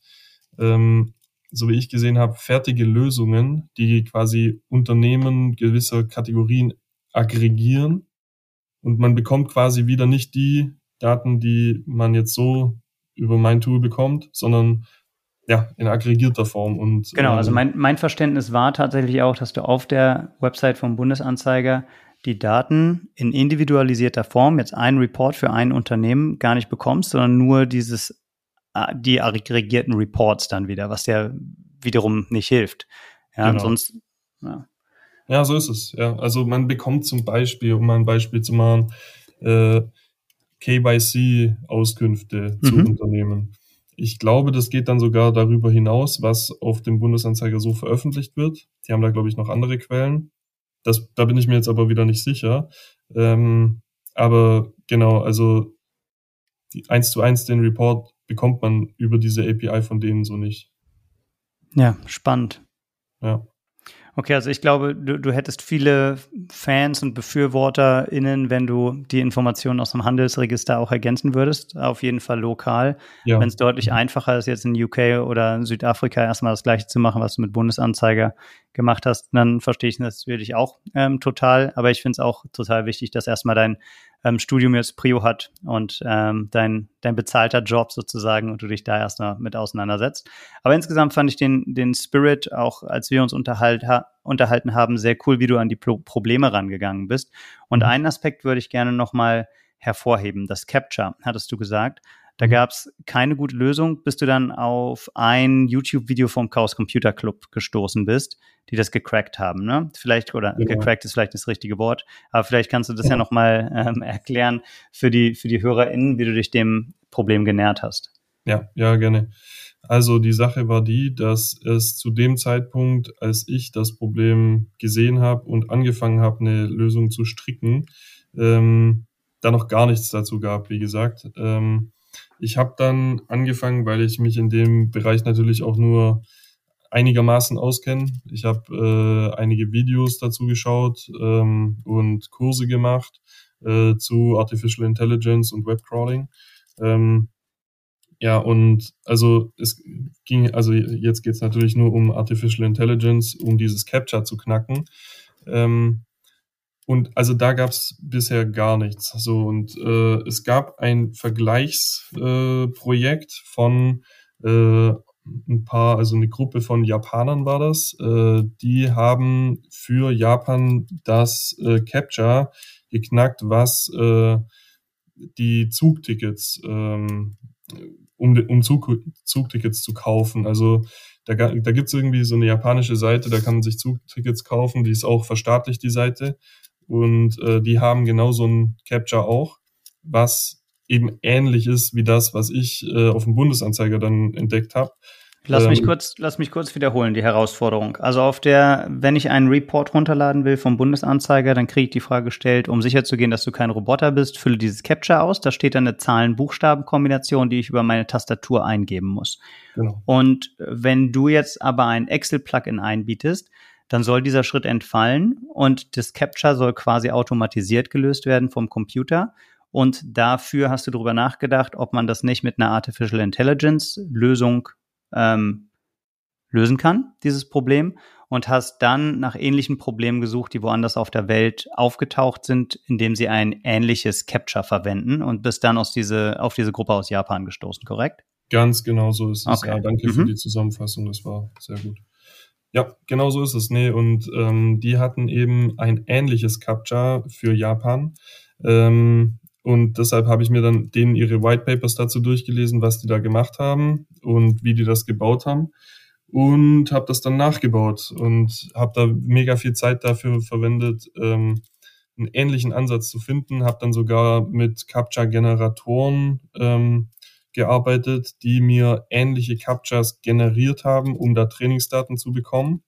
ähm, so wie ich gesehen habe, fertige Lösungen, die quasi Unternehmen gewisser Kategorien aggregieren und man bekommt quasi wieder nicht die Daten, die man jetzt so über mein Tool bekommt, sondern ja, in aggregierter Form. Und, genau, also ähm, mein, mein Verständnis war tatsächlich auch, dass du auf der Website vom Bundesanzeiger die Daten in individualisierter Form, jetzt ein Report für ein Unternehmen, gar nicht bekommst, sondern nur dieses, äh, die aggregierten Reports dann wieder, was ja wiederum nicht hilft. Ja, genau. sonst, ja. Ja, so ist es. Ja, also man bekommt zum Beispiel, um mal ein Beispiel zu machen, äh, KYC-Auskünfte mhm. zu Unternehmen. Ich glaube, das geht dann sogar darüber hinaus, was auf dem Bundesanzeiger so veröffentlicht wird. Die haben da, glaube ich, noch andere Quellen. Das, da bin ich mir jetzt aber wieder nicht sicher. Ähm, aber genau, also die, eins zu eins den Report bekommt man über diese API von denen so nicht. Ja, spannend. Ja. Okay, also ich glaube, du, du hättest viele Fans und BefürworterInnen, wenn du die Informationen aus dem Handelsregister auch ergänzen würdest, auf jeden Fall lokal. Ja. Wenn es deutlich einfacher ist, jetzt in UK oder Südafrika erstmal das gleiche zu machen, was du mit Bundesanzeiger gemacht hast, dann verstehe ich das natürlich auch ähm, total. Aber ich finde es auch total wichtig, dass erstmal dein ähm, Studium jetzt Prio hat und ähm, dein, dein bezahlter Job sozusagen und du dich da erstmal mit auseinandersetzt. Aber insgesamt fand ich den, den Spirit, auch als wir uns unterhalt, ha unterhalten haben, sehr cool, wie du an die Pro Probleme rangegangen bist. Und mhm. einen Aspekt würde ich gerne nochmal hervorheben, das Capture, hattest du gesagt. Da gab es keine gute Lösung, bis du dann auf ein YouTube-Video vom Chaos Computer Club gestoßen bist, die das gecrackt haben. Ne? Vielleicht, oder genau. gecrackt ist vielleicht das richtige Wort, aber vielleicht kannst du das ja, ja nochmal ähm, erklären für die, für die HörerInnen, wie du dich dem Problem genährt hast. Ja, ja, gerne. Also die Sache war die, dass es zu dem Zeitpunkt, als ich das Problem gesehen habe und angefangen habe, eine Lösung zu stricken, ähm, da noch gar nichts dazu gab, wie gesagt. Ähm, ich habe dann angefangen, weil ich mich in dem Bereich natürlich auch nur einigermaßen auskenne. Ich habe äh, einige Videos dazu geschaut ähm, und Kurse gemacht äh, zu Artificial Intelligence und Webcrawling. Ähm, ja, und also es ging, also jetzt geht es natürlich nur um Artificial Intelligence, um dieses Capture zu knacken. Ähm, und also da gab es bisher gar nichts. So und äh, es gab ein Vergleichsprojekt äh, von äh, ein paar, also eine Gruppe von Japanern war das. Äh, die haben für Japan das äh, Capture geknackt, was äh, die Zugtickets, ähm, um, um Zug, Zugtickets zu kaufen. Also da, da gibt es irgendwie so eine japanische Seite, da kann man sich Zugtickets kaufen, die ist auch verstaatlicht, die Seite. Und äh, die haben genau so ein Capture auch, was eben ähnlich ist wie das, was ich äh, auf dem Bundesanzeiger dann entdeckt habe. Lass mich ähm, kurz, lass mich kurz wiederholen, die Herausforderung. Also auf der, wenn ich einen Report runterladen will vom Bundesanzeiger, dann kriege ich die Frage gestellt, um sicherzugehen, dass du kein Roboter bist, fülle dieses Capture aus. Da steht dann eine Zahlen-Buchstaben-Kombination, die ich über meine Tastatur eingeben muss. Genau. Und wenn du jetzt aber ein Excel-Plugin einbietest, dann soll dieser Schritt entfallen und das Capture soll quasi automatisiert gelöst werden vom Computer. Und dafür hast du darüber nachgedacht, ob man das nicht mit einer Artificial Intelligence Lösung ähm, lösen kann, dieses Problem, und hast dann nach ähnlichen Problemen gesucht, die woanders auf der Welt aufgetaucht sind, indem sie ein ähnliches Capture verwenden und bist dann aus diese, auf diese Gruppe aus Japan gestoßen, korrekt? Ganz genau so ist es. Okay. Ja, danke mhm. für die Zusammenfassung, das war sehr gut. Ja, genau so ist es. Nee, und ähm, die hatten eben ein ähnliches Captcha für Japan. Ähm, und deshalb habe ich mir dann denen ihre White Papers dazu durchgelesen, was die da gemacht haben und wie die das gebaut haben. Und habe das dann nachgebaut und habe da mega viel Zeit dafür verwendet, ähm, einen ähnlichen Ansatz zu finden. Habe dann sogar mit Captcha-Generatoren ähm, gearbeitet, die mir ähnliche Captchas generiert haben, um da Trainingsdaten zu bekommen.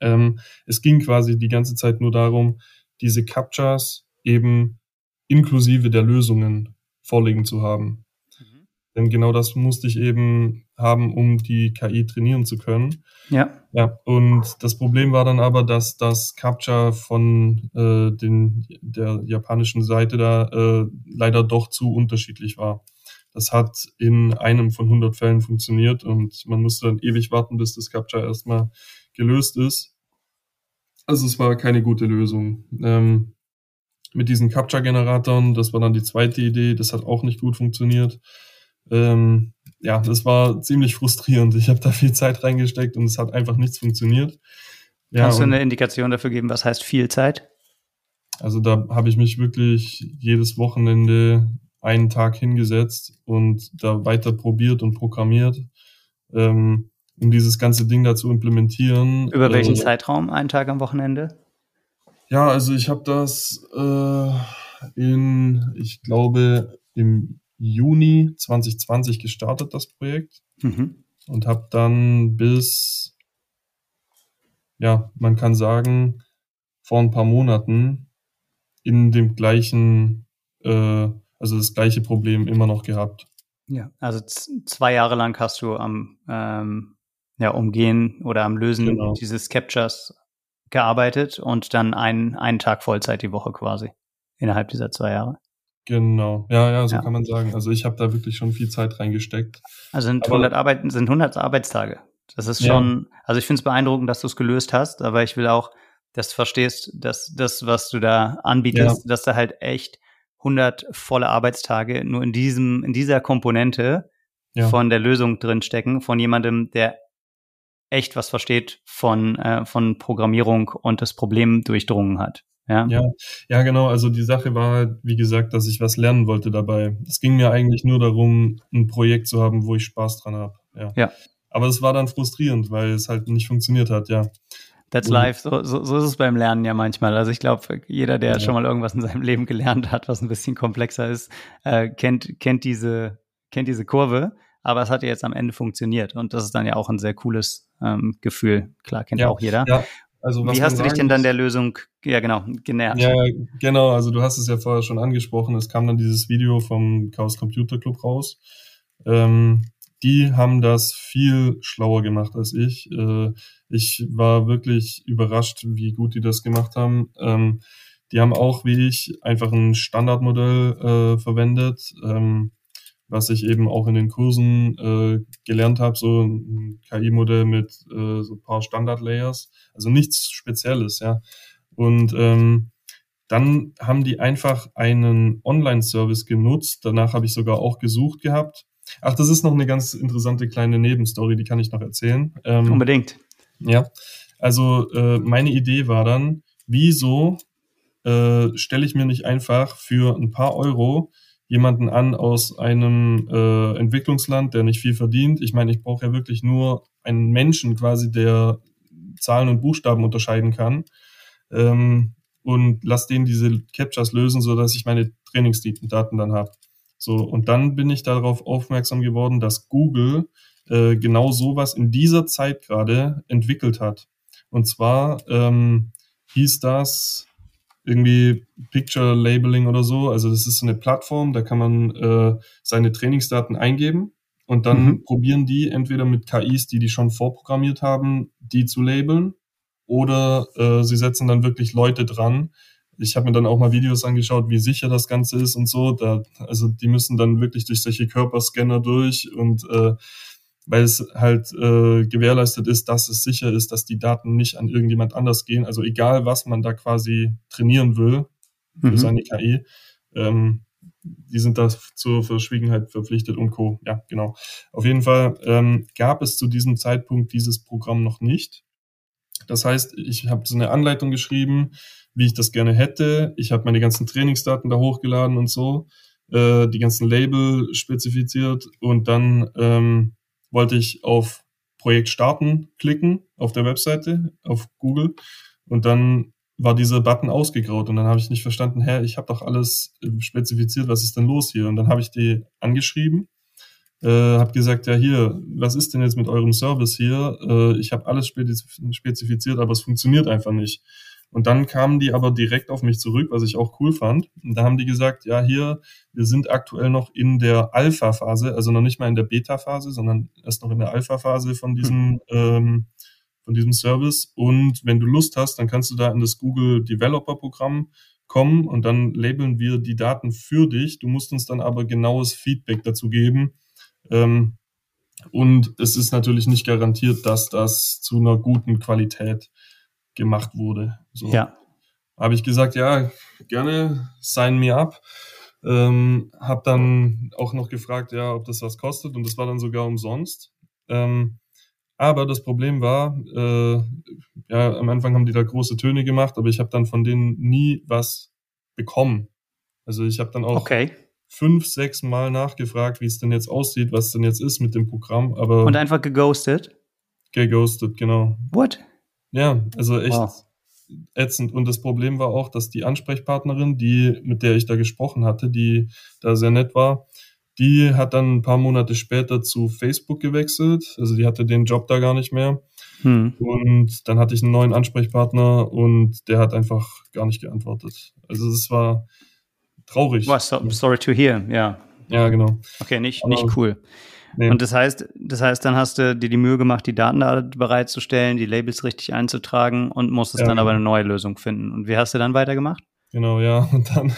Ähm, es ging quasi die ganze Zeit nur darum, diese Captchas eben inklusive der Lösungen vorliegen zu haben. Mhm. Denn genau das musste ich eben, haben, um die KI trainieren zu können. Ja. Ja, und das Problem war dann aber, dass das Captcha von äh, den, der japanischen Seite da äh, leider doch zu unterschiedlich war. Das hat in einem von 100 Fällen funktioniert und man musste dann ewig warten, bis das Captcha erstmal gelöst ist. Also es war keine gute Lösung. Ähm, mit diesen Captcha-Generatoren, das war dann die zweite Idee, das hat auch nicht gut funktioniert. Ähm, ja, das war ziemlich frustrierend. Ich habe da viel Zeit reingesteckt und es hat einfach nichts funktioniert. Ja, Kannst du eine Indikation dafür geben, was heißt viel Zeit? Also da habe ich mich wirklich jedes Wochenende einen Tag hingesetzt und da weiter probiert und programmiert, ähm, um dieses ganze Ding da zu implementieren. Über welchen äh, Zeitraum? Einen Tag am Wochenende? Ja, also ich habe das äh, in, ich glaube, im Juni 2020 gestartet, das Projekt. Mhm. Und habe dann bis, ja, man kann sagen, vor ein paar Monaten in dem gleichen, äh, also das gleiche Problem immer noch gehabt. Ja, also zwei Jahre lang hast du am ähm, ja, Umgehen oder am Lösen genau. dieses Captures gearbeitet und dann einen, einen Tag Vollzeit die Woche quasi innerhalb dieser zwei Jahre. Genau, ja, ja, so ja. kann man sagen. Also ich habe da wirklich schon viel Zeit reingesteckt. Also sind 100, Arbeit, sind 100 Arbeitstage. Das ist schon, ja. also ich finde es beeindruckend, dass du es gelöst hast, aber ich will auch, dass du verstehst, dass das, was du da anbietest, ja. dass da halt echt 100 volle Arbeitstage nur in diesem, in dieser Komponente von der Lösung drinstecken, von jemandem, der echt was versteht von, äh, von Programmierung und das Problem durchdrungen hat. Ja. ja, ja, genau. Also die Sache war halt, wie gesagt, dass ich was lernen wollte dabei. Es ging mir eigentlich nur darum, ein Projekt zu haben, wo ich Spaß dran habe. Ja. ja. Aber es war dann frustrierend, weil es halt nicht funktioniert hat, ja. That's life. So, so, so ist es beim Lernen ja manchmal. Also ich glaube, jeder, der ja. schon mal irgendwas in seinem Leben gelernt hat, was ein bisschen komplexer ist, äh, kennt, kennt diese, kennt diese Kurve. Aber es hat ja jetzt am Ende funktioniert. Und das ist dann ja auch ein sehr cooles ähm, Gefühl. Klar, kennt ja, auch jeder. Ja. Also, Wie hast du dich denn dann der Lösung, ja genau, genähert? Ja, genau, also du hast es ja vorher schon angesprochen, es kam dann dieses Video vom Chaos Computer Club raus. Ähm, die haben das viel schlauer gemacht als ich. Äh, ich war wirklich überrascht, wie gut die das gemacht haben. Ähm, die haben auch, wie ich, einfach ein Standardmodell äh, verwendet. Ähm, was ich eben auch in den Kursen äh, gelernt habe, so ein KI-Modell mit äh, so ein paar Standard-Layers, also nichts Spezielles, ja. Und ähm, dann haben die einfach einen Online-Service genutzt. Danach habe ich sogar auch gesucht gehabt. Ach, das ist noch eine ganz interessante kleine Nebenstory, die kann ich noch erzählen. Ähm, Unbedingt. Ja, also äh, meine Idee war dann, wieso äh, stelle ich mir nicht einfach für ein paar Euro jemanden an aus einem äh, Entwicklungsland, der nicht viel verdient. Ich meine, ich brauche ja wirklich nur einen Menschen quasi, der Zahlen und Buchstaben unterscheiden kann. Ähm, und lass den diese Captures lösen, so dass ich meine Trainingsdaten dann habe. So, und dann bin ich darauf aufmerksam geworden, dass Google äh, genau sowas in dieser Zeit gerade entwickelt hat. Und zwar ähm, hieß das irgendwie Picture Labeling oder so. Also das ist eine Plattform, da kann man äh, seine Trainingsdaten eingeben und dann mhm. probieren die entweder mit KIs, die die schon vorprogrammiert haben, die zu labeln oder äh, sie setzen dann wirklich Leute dran. Ich habe mir dann auch mal Videos angeschaut, wie sicher das Ganze ist und so. Da, also die müssen dann wirklich durch solche Körperscanner durch und äh, weil es halt äh, gewährleistet ist, dass es sicher ist, dass die Daten nicht an irgendjemand anders gehen. Also egal, was man da quasi trainieren will für mhm. seine KI, ähm, die sind da zur Verschwiegenheit verpflichtet und Co. Ja, genau. Auf jeden Fall ähm, gab es zu diesem Zeitpunkt dieses Programm noch nicht. Das heißt, ich habe so eine Anleitung geschrieben, wie ich das gerne hätte. Ich habe meine ganzen Trainingsdaten da hochgeladen und so, äh, die ganzen Label spezifiziert und dann ähm, wollte ich auf Projekt starten klicken auf der Webseite, auf Google und dann war dieser Button ausgegraut und dann habe ich nicht verstanden, hä, ich habe doch alles äh, spezifiziert, was ist denn los hier? Und dann habe ich die angeschrieben, äh, habe gesagt, ja hier, was ist denn jetzt mit eurem Service hier? Äh, ich habe alles spezifiziert, aber es funktioniert einfach nicht. Und dann kamen die aber direkt auf mich zurück, was ich auch cool fand. Und da haben die gesagt, ja, hier, wir sind aktuell noch in der Alpha-Phase, also noch nicht mal in der Beta-Phase, sondern erst noch in der Alpha-Phase von diesem, hm. ähm, von diesem Service. Und wenn du Lust hast, dann kannst du da in das Google Developer Programm kommen und dann labeln wir die Daten für dich. Du musst uns dann aber genaues Feedback dazu geben. Ähm, und es ist natürlich nicht garantiert, dass das zu einer guten Qualität gemacht wurde. So. Ja. Habe ich gesagt, ja, gerne, sign me up. Ähm, habe dann auch noch gefragt, ja, ob das was kostet und das war dann sogar umsonst. Ähm, aber das Problem war, äh, ja, am Anfang haben die da große Töne gemacht, aber ich habe dann von denen nie was bekommen. Also ich habe dann auch okay. fünf, sechs Mal nachgefragt, wie es denn jetzt aussieht, was denn jetzt ist mit dem Programm. Aber und einfach geghostet. Geghostet, genau. What? Ja, also echt wow. ätzend. Und das Problem war auch, dass die Ansprechpartnerin, die, mit der ich da gesprochen hatte, die da sehr nett war, die hat dann ein paar Monate später zu Facebook gewechselt. Also die hatte den Job da gar nicht mehr. Hm. Und dann hatte ich einen neuen Ansprechpartner und der hat einfach gar nicht geantwortet. Also es war traurig. Was, so, sorry to hear, ja. Ja, genau. Okay, nicht, nicht cool. Nee. Und das heißt, das heißt, dann hast du dir die Mühe gemacht, die Daten da bereitzustellen, die Labels richtig einzutragen und musstest ja, dann aber genau. eine neue Lösung finden. Und wie hast du dann weitergemacht? Genau, ja. Und dann,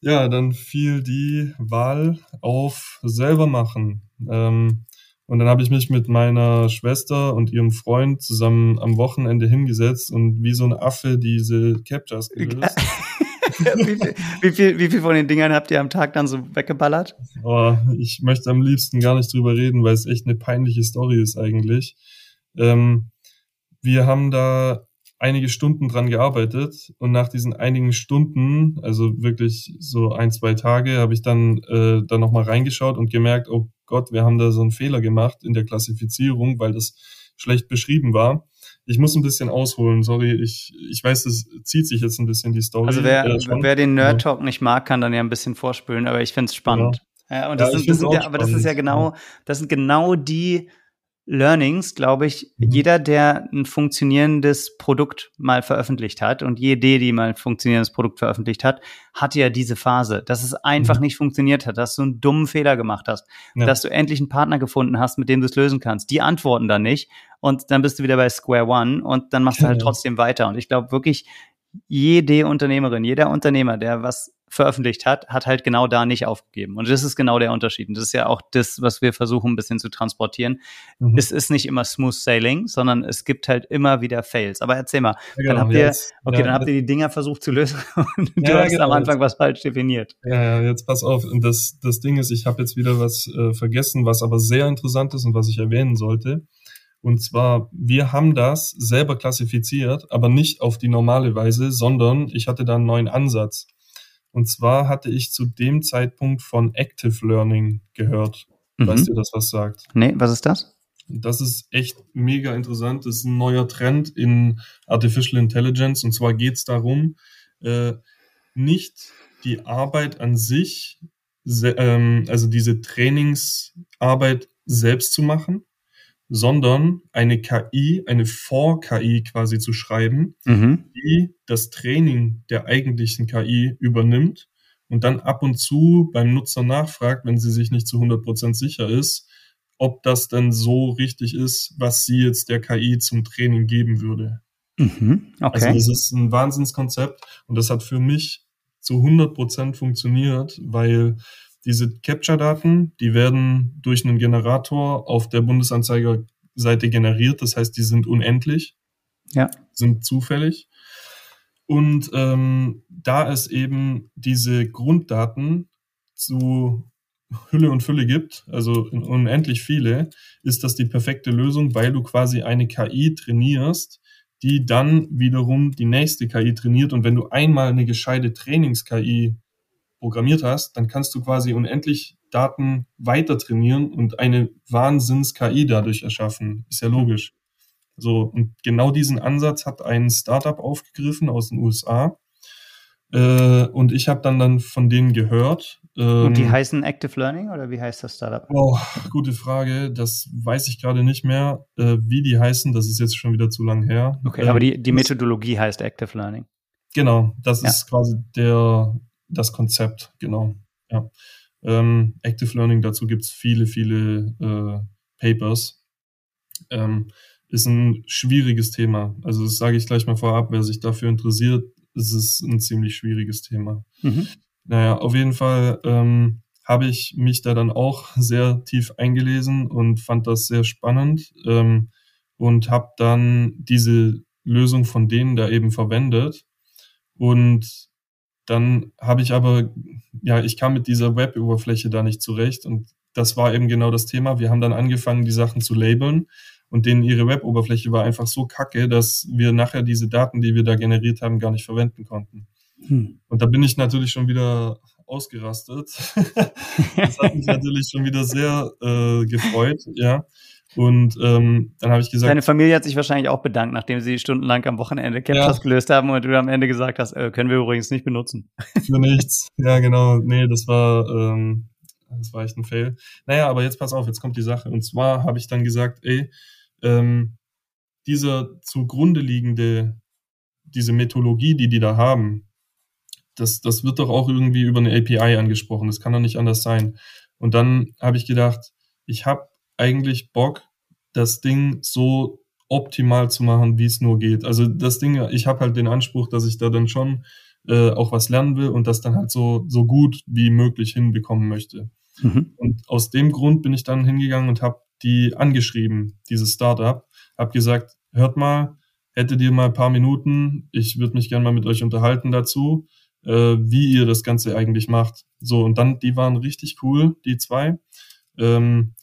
ja, dann fiel die Wahl auf selber machen. Ähm, und dann habe ich mich mit meiner Schwester und ihrem Freund zusammen am Wochenende hingesetzt und wie so ein Affe diese Captures gelöst. wie, viel, wie, viel, wie viel von den Dingern habt ihr am Tag dann so weggeballert? Oh, ich möchte am liebsten gar nicht drüber reden, weil es echt eine peinliche Story ist eigentlich. Ähm, wir haben da einige Stunden dran gearbeitet und nach diesen einigen Stunden, also wirklich so ein, zwei Tage, habe ich dann äh, da nochmal reingeschaut und gemerkt, oh Gott, wir haben da so einen Fehler gemacht in der Klassifizierung, weil das schlecht beschrieben war. Ich muss ein bisschen ausholen, sorry. Ich, ich weiß, es zieht sich jetzt ein bisschen die Story. Also wer, äh, wer den Nerd Talk nicht mag, kann dann ja ein bisschen vorspülen, aber ich finde es spannend. Ja. ja. und das, ja, sind, das sind ja, aber das ist ja genau, das sind genau die Learnings, glaube ich, mhm. jeder, der ein funktionierendes Produkt mal veröffentlicht hat und jede die mal ein funktionierendes Produkt veröffentlicht hat, hat ja diese Phase, dass es einfach mhm. nicht funktioniert hat, dass du einen dummen Fehler gemacht hast, ja. dass du endlich einen Partner gefunden hast, mit dem du es lösen kannst. Die antworten dann nicht und dann bist du wieder bei Square One und dann machst du halt trotzdem weiter. Und ich glaube wirklich, jede Unternehmerin, jeder Unternehmer, der was veröffentlicht hat, hat halt genau da nicht aufgegeben. Und das ist genau der Unterschied. Und das ist ja auch das, was wir versuchen ein bisschen zu transportieren. Mhm. Es ist nicht immer smooth sailing, sondern es gibt halt immer wieder Fails. Aber erzähl mal, ja, genau, dann habt ihr, jetzt, okay, ja, dann habt ihr die Dinger versucht zu lösen und du ja, hast genau, am Anfang was falsch definiert. Ja, ja, jetzt pass auf. Und das, das Ding ist, ich habe jetzt wieder was äh, vergessen, was aber sehr interessant ist und was ich erwähnen sollte. Und zwar, wir haben das selber klassifiziert, aber nicht auf die normale Weise, sondern ich hatte da einen neuen Ansatz. Und zwar hatte ich zu dem Zeitpunkt von Active Learning gehört. Mhm. Weißt du, das was sagt? Nee, was ist das? Das ist echt mega interessant. Das ist ein neuer Trend in Artificial Intelligence. Und zwar geht es darum, äh, nicht die Arbeit an sich, ähm, also diese Trainingsarbeit selbst zu machen, sondern eine KI, eine Vor-KI quasi zu schreiben, mhm. die das Training der eigentlichen KI übernimmt und dann ab und zu beim Nutzer nachfragt, wenn sie sich nicht zu 100% sicher ist, ob das denn so richtig ist, was sie jetzt der KI zum Training geben würde. Mhm. Okay. Also das ist ein Wahnsinnskonzept und das hat für mich zu 100% funktioniert, weil diese Capture-Daten, die werden durch einen Generator auf der Bundesanzeigerseite generiert. Das heißt, die sind unendlich, ja. sind zufällig. Und ähm, da es eben diese Grunddaten zu Hülle und Fülle gibt, also unendlich viele, ist das die perfekte Lösung, weil du quasi eine KI trainierst, die dann wiederum die nächste KI trainiert. Und wenn du einmal eine gescheite Trainings-KI programmiert hast, dann kannst du quasi unendlich Daten weiter trainieren und eine Wahnsinns-KI dadurch erschaffen. Ist ja logisch. So, und genau diesen Ansatz hat ein Startup aufgegriffen aus den USA. Äh, und ich habe dann dann von denen gehört. Ähm, und die heißen Active Learning oder wie heißt das Startup? Oh, gute Frage. Das weiß ich gerade nicht mehr, äh, wie die heißen. Das ist jetzt schon wieder zu lang her. Okay, ähm, aber die, die Methodologie heißt Active Learning. Genau, das ja. ist quasi der, das Konzept, genau. Ja. Ähm, Active Learning, dazu gibt's viele, viele äh, Papers. Ähm, ist ein schwieriges Thema. Also das sage ich gleich mal vorab, wer sich dafür interessiert, ist es ein ziemlich schwieriges Thema. Mhm. Naja, auf jeden Fall ähm, habe ich mich da dann auch sehr tief eingelesen und fand das sehr spannend ähm, und habe dann diese Lösung von denen da eben verwendet. Und dann habe ich aber, ja, ich kam mit dieser Web-Oberfläche da nicht zurecht und das war eben genau das Thema. Wir haben dann angefangen, die Sachen zu labeln und denen ihre Web-Oberfläche war einfach so kacke, dass wir nachher diese Daten, die wir da generiert haben, gar nicht verwenden konnten. Hm. Und da bin ich natürlich schon wieder ausgerastet. das hat mich natürlich schon wieder sehr äh, gefreut, ja. Und ähm, dann habe ich gesagt. Deine Familie hat sich wahrscheinlich auch bedankt, nachdem sie stundenlang am Wochenende Captchas ja. gelöst haben und du am Ende gesagt hast, äh, können wir übrigens nicht benutzen. Für nichts. Ja, genau. Nee, das war, ähm, das war echt ein Fail. Naja, aber jetzt pass auf, jetzt kommt die Sache. Und zwar habe ich dann gesagt, ey, ähm, dieser zugrunde liegende, diese Methodologie, die die da haben, das, das wird doch auch irgendwie über eine API angesprochen. Das kann doch nicht anders sein. Und dann habe ich gedacht, ich habe eigentlich Bock, das Ding so optimal zu machen, wie es nur geht. Also das Ding, ich habe halt den Anspruch, dass ich da dann schon äh, auch was lernen will und das dann halt so, so gut wie möglich hinbekommen möchte. Mhm. Und aus dem Grund bin ich dann hingegangen und habe die angeschrieben, dieses Startup, habe gesagt, hört mal, hättet ihr mal ein paar Minuten, ich würde mich gerne mal mit euch unterhalten dazu, äh, wie ihr das Ganze eigentlich macht. So, und dann, die waren richtig cool, die zwei. Ähm,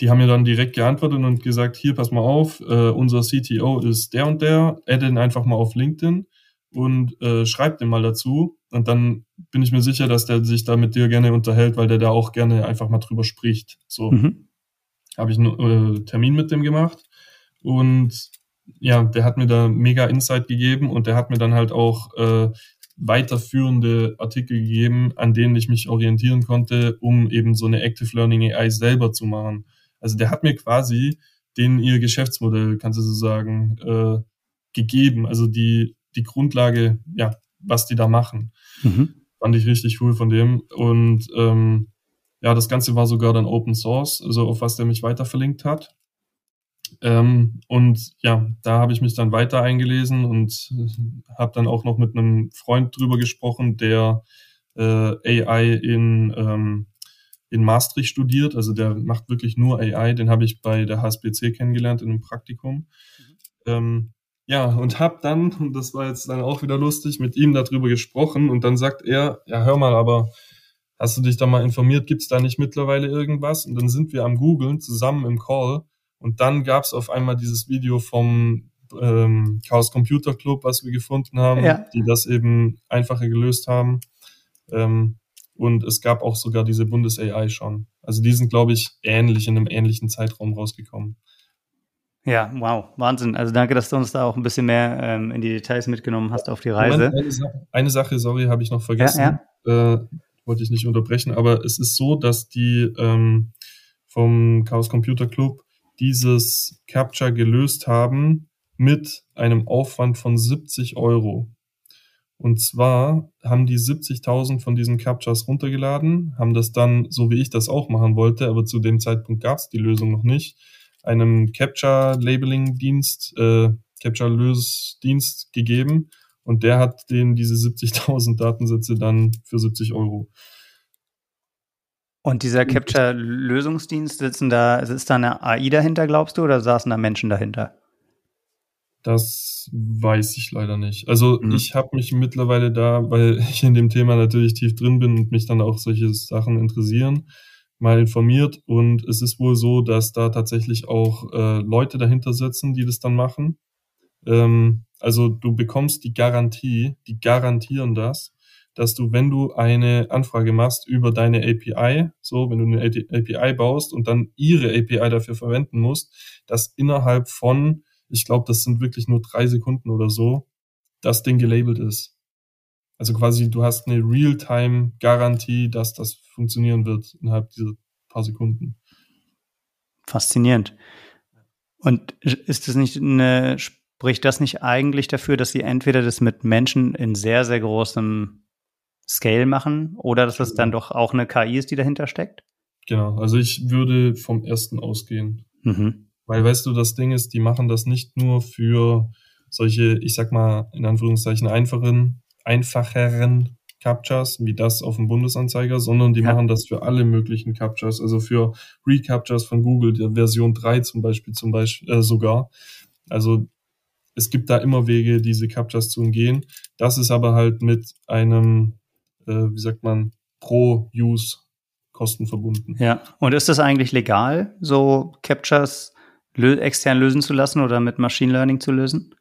die haben mir dann direkt geantwortet und gesagt, hier, pass mal auf, äh, unser CTO ist der und der, adde ihn einfach mal auf LinkedIn und äh, schreibt ihn mal dazu. Und dann bin ich mir sicher, dass der sich da mit dir gerne unterhält, weil der da auch gerne einfach mal drüber spricht. So. Mhm habe ich einen äh, Termin mit dem gemacht und ja, der hat mir da mega Insight gegeben und der hat mir dann halt auch äh, weiterführende Artikel gegeben, an denen ich mich orientieren konnte, um eben so eine Active Learning AI selber zu machen. Also der hat mir quasi den ihr Geschäftsmodell, kannst du so sagen, äh, gegeben. Also die, die Grundlage, ja, was die da machen. Mhm. Fand ich richtig cool von dem. Und ähm, ja, das Ganze war sogar dann Open Source, also auf was der mich weiter verlinkt hat. Ähm, und ja, da habe ich mich dann weiter eingelesen und habe dann auch noch mit einem Freund drüber gesprochen, der äh, AI in, ähm, in Maastricht studiert. Also der macht wirklich nur AI. Den habe ich bei der HSBC kennengelernt in einem Praktikum. Mhm. Ähm, ja, und habe dann, und das war jetzt dann auch wieder lustig, mit ihm darüber gesprochen. Und dann sagt er, ja, hör mal, aber Hast du dich da mal informiert, gibt es da nicht mittlerweile irgendwas? Und dann sind wir am Googlen zusammen im Call und dann gab es auf einmal dieses Video vom ähm, Chaos Computer Club, was wir gefunden haben, ja. die das eben einfacher gelöst haben. Ähm, und es gab auch sogar diese Bundes-AI schon. Also die sind, glaube ich, ähnlich in einem ähnlichen Zeitraum rausgekommen. Ja, wow, Wahnsinn. Also danke, dass du uns da auch ein bisschen mehr ähm, in die Details mitgenommen hast auf die Reise. Moment, eine, Sache, eine, Sache, sorry, habe ich noch vergessen. Ja, ja. Äh, wollte ich nicht unterbrechen, aber es ist so, dass die ähm, vom Chaos Computer Club dieses Capture gelöst haben mit einem Aufwand von 70 Euro. Und zwar haben die 70.000 von diesen Captures runtergeladen, haben das dann, so wie ich das auch machen wollte, aber zu dem Zeitpunkt gab es die Lösung noch nicht, einem Capture-Labeling-Dienst, äh, Capture-Lösdienst gegeben und der hat denen diese 70.000 Datensätze dann für 70 Euro. Und dieser Capture-Lösungsdienst, sitzen da, ist da eine AI dahinter, glaubst du, oder saßen da Menschen dahinter? Das weiß ich leider nicht. Also mhm. ich habe mich mittlerweile da, weil ich in dem Thema natürlich tief drin bin und mich dann auch solche Sachen interessieren, mal informiert. Und es ist wohl so, dass da tatsächlich auch äh, Leute dahinter sitzen, die das dann machen. Ähm, also du bekommst die Garantie, die garantieren das, dass du, wenn du eine Anfrage machst über deine API, so, wenn du eine API baust und dann ihre API dafür verwenden musst, dass innerhalb von, ich glaube, das sind wirklich nur drei Sekunden oder so, das Ding gelabelt ist. Also quasi, du hast eine Realtime-Garantie, dass das funktionieren wird innerhalb dieser paar Sekunden. Faszinierend. Und ist das nicht eine, spricht das nicht eigentlich dafür, dass sie entweder das mit Menschen in sehr, sehr großem Scale machen oder dass es dann doch auch eine KI ist, die dahinter steckt? Genau, also ich würde vom ersten ausgehen. Mhm. Weil, weißt du, das Ding ist, die machen das nicht nur für solche, ich sag mal, in Anführungszeichen einfachen, einfacheren Captchas, wie das auf dem Bundesanzeiger, sondern die ja. machen das für alle möglichen Captchas, also für Recaptchas von Google, der Version 3 zum Beispiel, zum Beispiel äh, sogar. Also es gibt da immer Wege, diese Captchas zu umgehen. Das ist aber halt mit einem, äh, wie sagt man, Pro-Use Kosten verbunden. Ja, und ist das eigentlich legal, so Captchas lö extern lösen zu lassen oder mit Machine Learning zu lösen?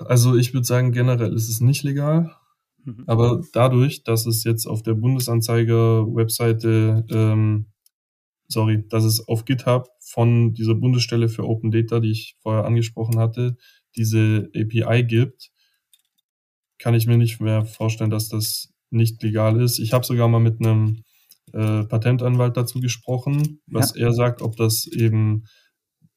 Also ich würde sagen, generell ist es nicht legal. Mhm. Aber dadurch, dass es jetzt auf der Bundesanzeiger-Webseite, ähm, sorry, dass es auf GitHub von dieser Bundesstelle für Open Data, die ich vorher angesprochen hatte, diese API gibt, kann ich mir nicht mehr vorstellen, dass das nicht legal ist. Ich habe sogar mal mit einem äh, Patentanwalt dazu gesprochen, was ja. er sagt, ob das eben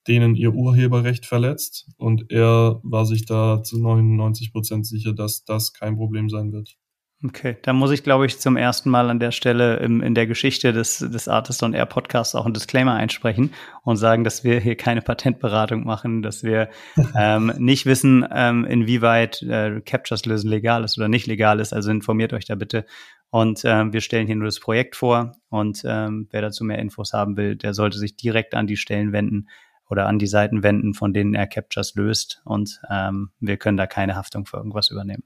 denen ihr Urheberrecht verletzt. Und er war sich da zu 99 Prozent sicher, dass das kein Problem sein wird. Okay, da muss ich, glaube ich, zum ersten Mal an der Stelle im, in der Geschichte des, des Artist on Air Podcasts auch einen Disclaimer einsprechen und sagen, dass wir hier keine Patentberatung machen, dass wir ähm, nicht wissen, ähm, inwieweit äh, Captures lösen legal ist oder nicht legal ist. Also informiert euch da bitte. Und ähm, wir stellen hier nur das Projekt vor. Und ähm, wer dazu mehr Infos haben will, der sollte sich direkt an die Stellen wenden, oder an die Seiten wenden, von denen er Captures löst und ähm, wir können da keine Haftung für irgendwas übernehmen.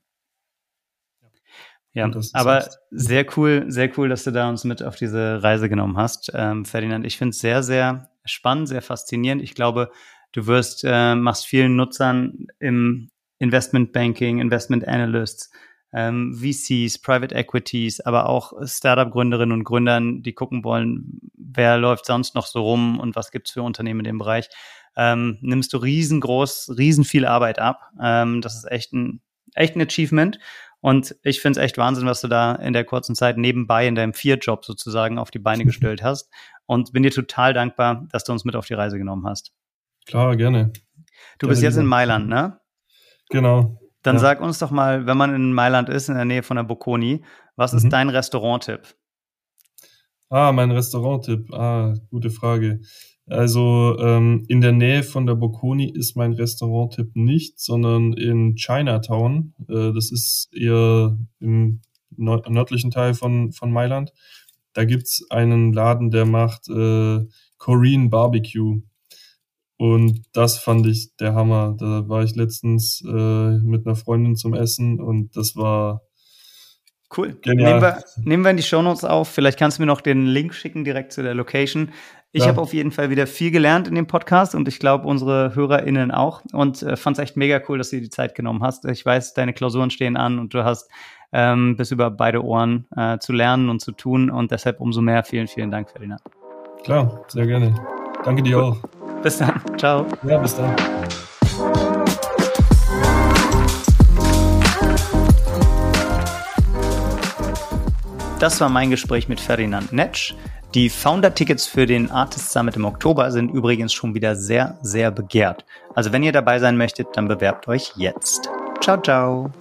Ja, aber sehr cool, sehr cool, dass du da uns mit auf diese Reise genommen hast, ähm, Ferdinand. Ich finde es sehr, sehr spannend, sehr faszinierend. Ich glaube, du wirst, äh, machst vielen Nutzern im Investment Banking, Investment Analysts, ähm, VCs, Private Equities, aber auch Startup-Gründerinnen und Gründern, die gucken wollen, wer läuft sonst noch so rum und was gibt's für Unternehmen in dem Bereich, ähm, nimmst du riesengroß, riesen viel Arbeit ab. Ähm, das ist echt ein, echt ein Achievement. Und ich finde es echt Wahnsinn, was du da in der kurzen Zeit nebenbei in deinem Vier-Job sozusagen auf die Beine gestellt hast. Und bin dir total dankbar, dass du uns mit auf die Reise genommen hast. Klar, gerne. Du gerne bist jetzt in Mailand, ne? Genau. Dann ja. sag uns doch mal, wenn man in Mailand ist, in der Nähe von der Bocconi, was ist mhm. dein Restaurant-Tipp? Ah, mein Restaurant-Tipp. Ah, gute Frage. Also ähm, in der Nähe von der Bocconi ist mein Restaurant-Tipp nicht, sondern in Chinatown. Äh, das ist eher im nördlichen Teil von, von Mailand. Da gibt's einen Laden, der macht äh, Korean Barbecue. Und das fand ich der Hammer. Da war ich letztens äh, mit einer Freundin zum Essen und das war cool. Genial. Nehmen wir, nehmen wir in die Shownotes auf. Vielleicht kannst du mir noch den Link schicken direkt zu der Location. Ich ja. habe auf jeden Fall wieder viel gelernt in dem Podcast und ich glaube unsere HörerInnen auch und äh, fand es echt mega cool, dass du dir die Zeit genommen hast. Ich weiß, deine Klausuren stehen an und du hast ähm, bis über beide Ohren äh, zu lernen und zu tun und deshalb umso mehr vielen, vielen Dank, Ferdinand. Klar, sehr gerne. Danke dir auch. Bis dann. Ciao. Ja, bis dann. Das war mein Gespräch mit Ferdinand Netsch. Die Founder-Tickets für den Artist Summit im Oktober sind übrigens schon wieder sehr, sehr begehrt. Also wenn ihr dabei sein möchtet, dann bewerbt euch jetzt. Ciao, ciao.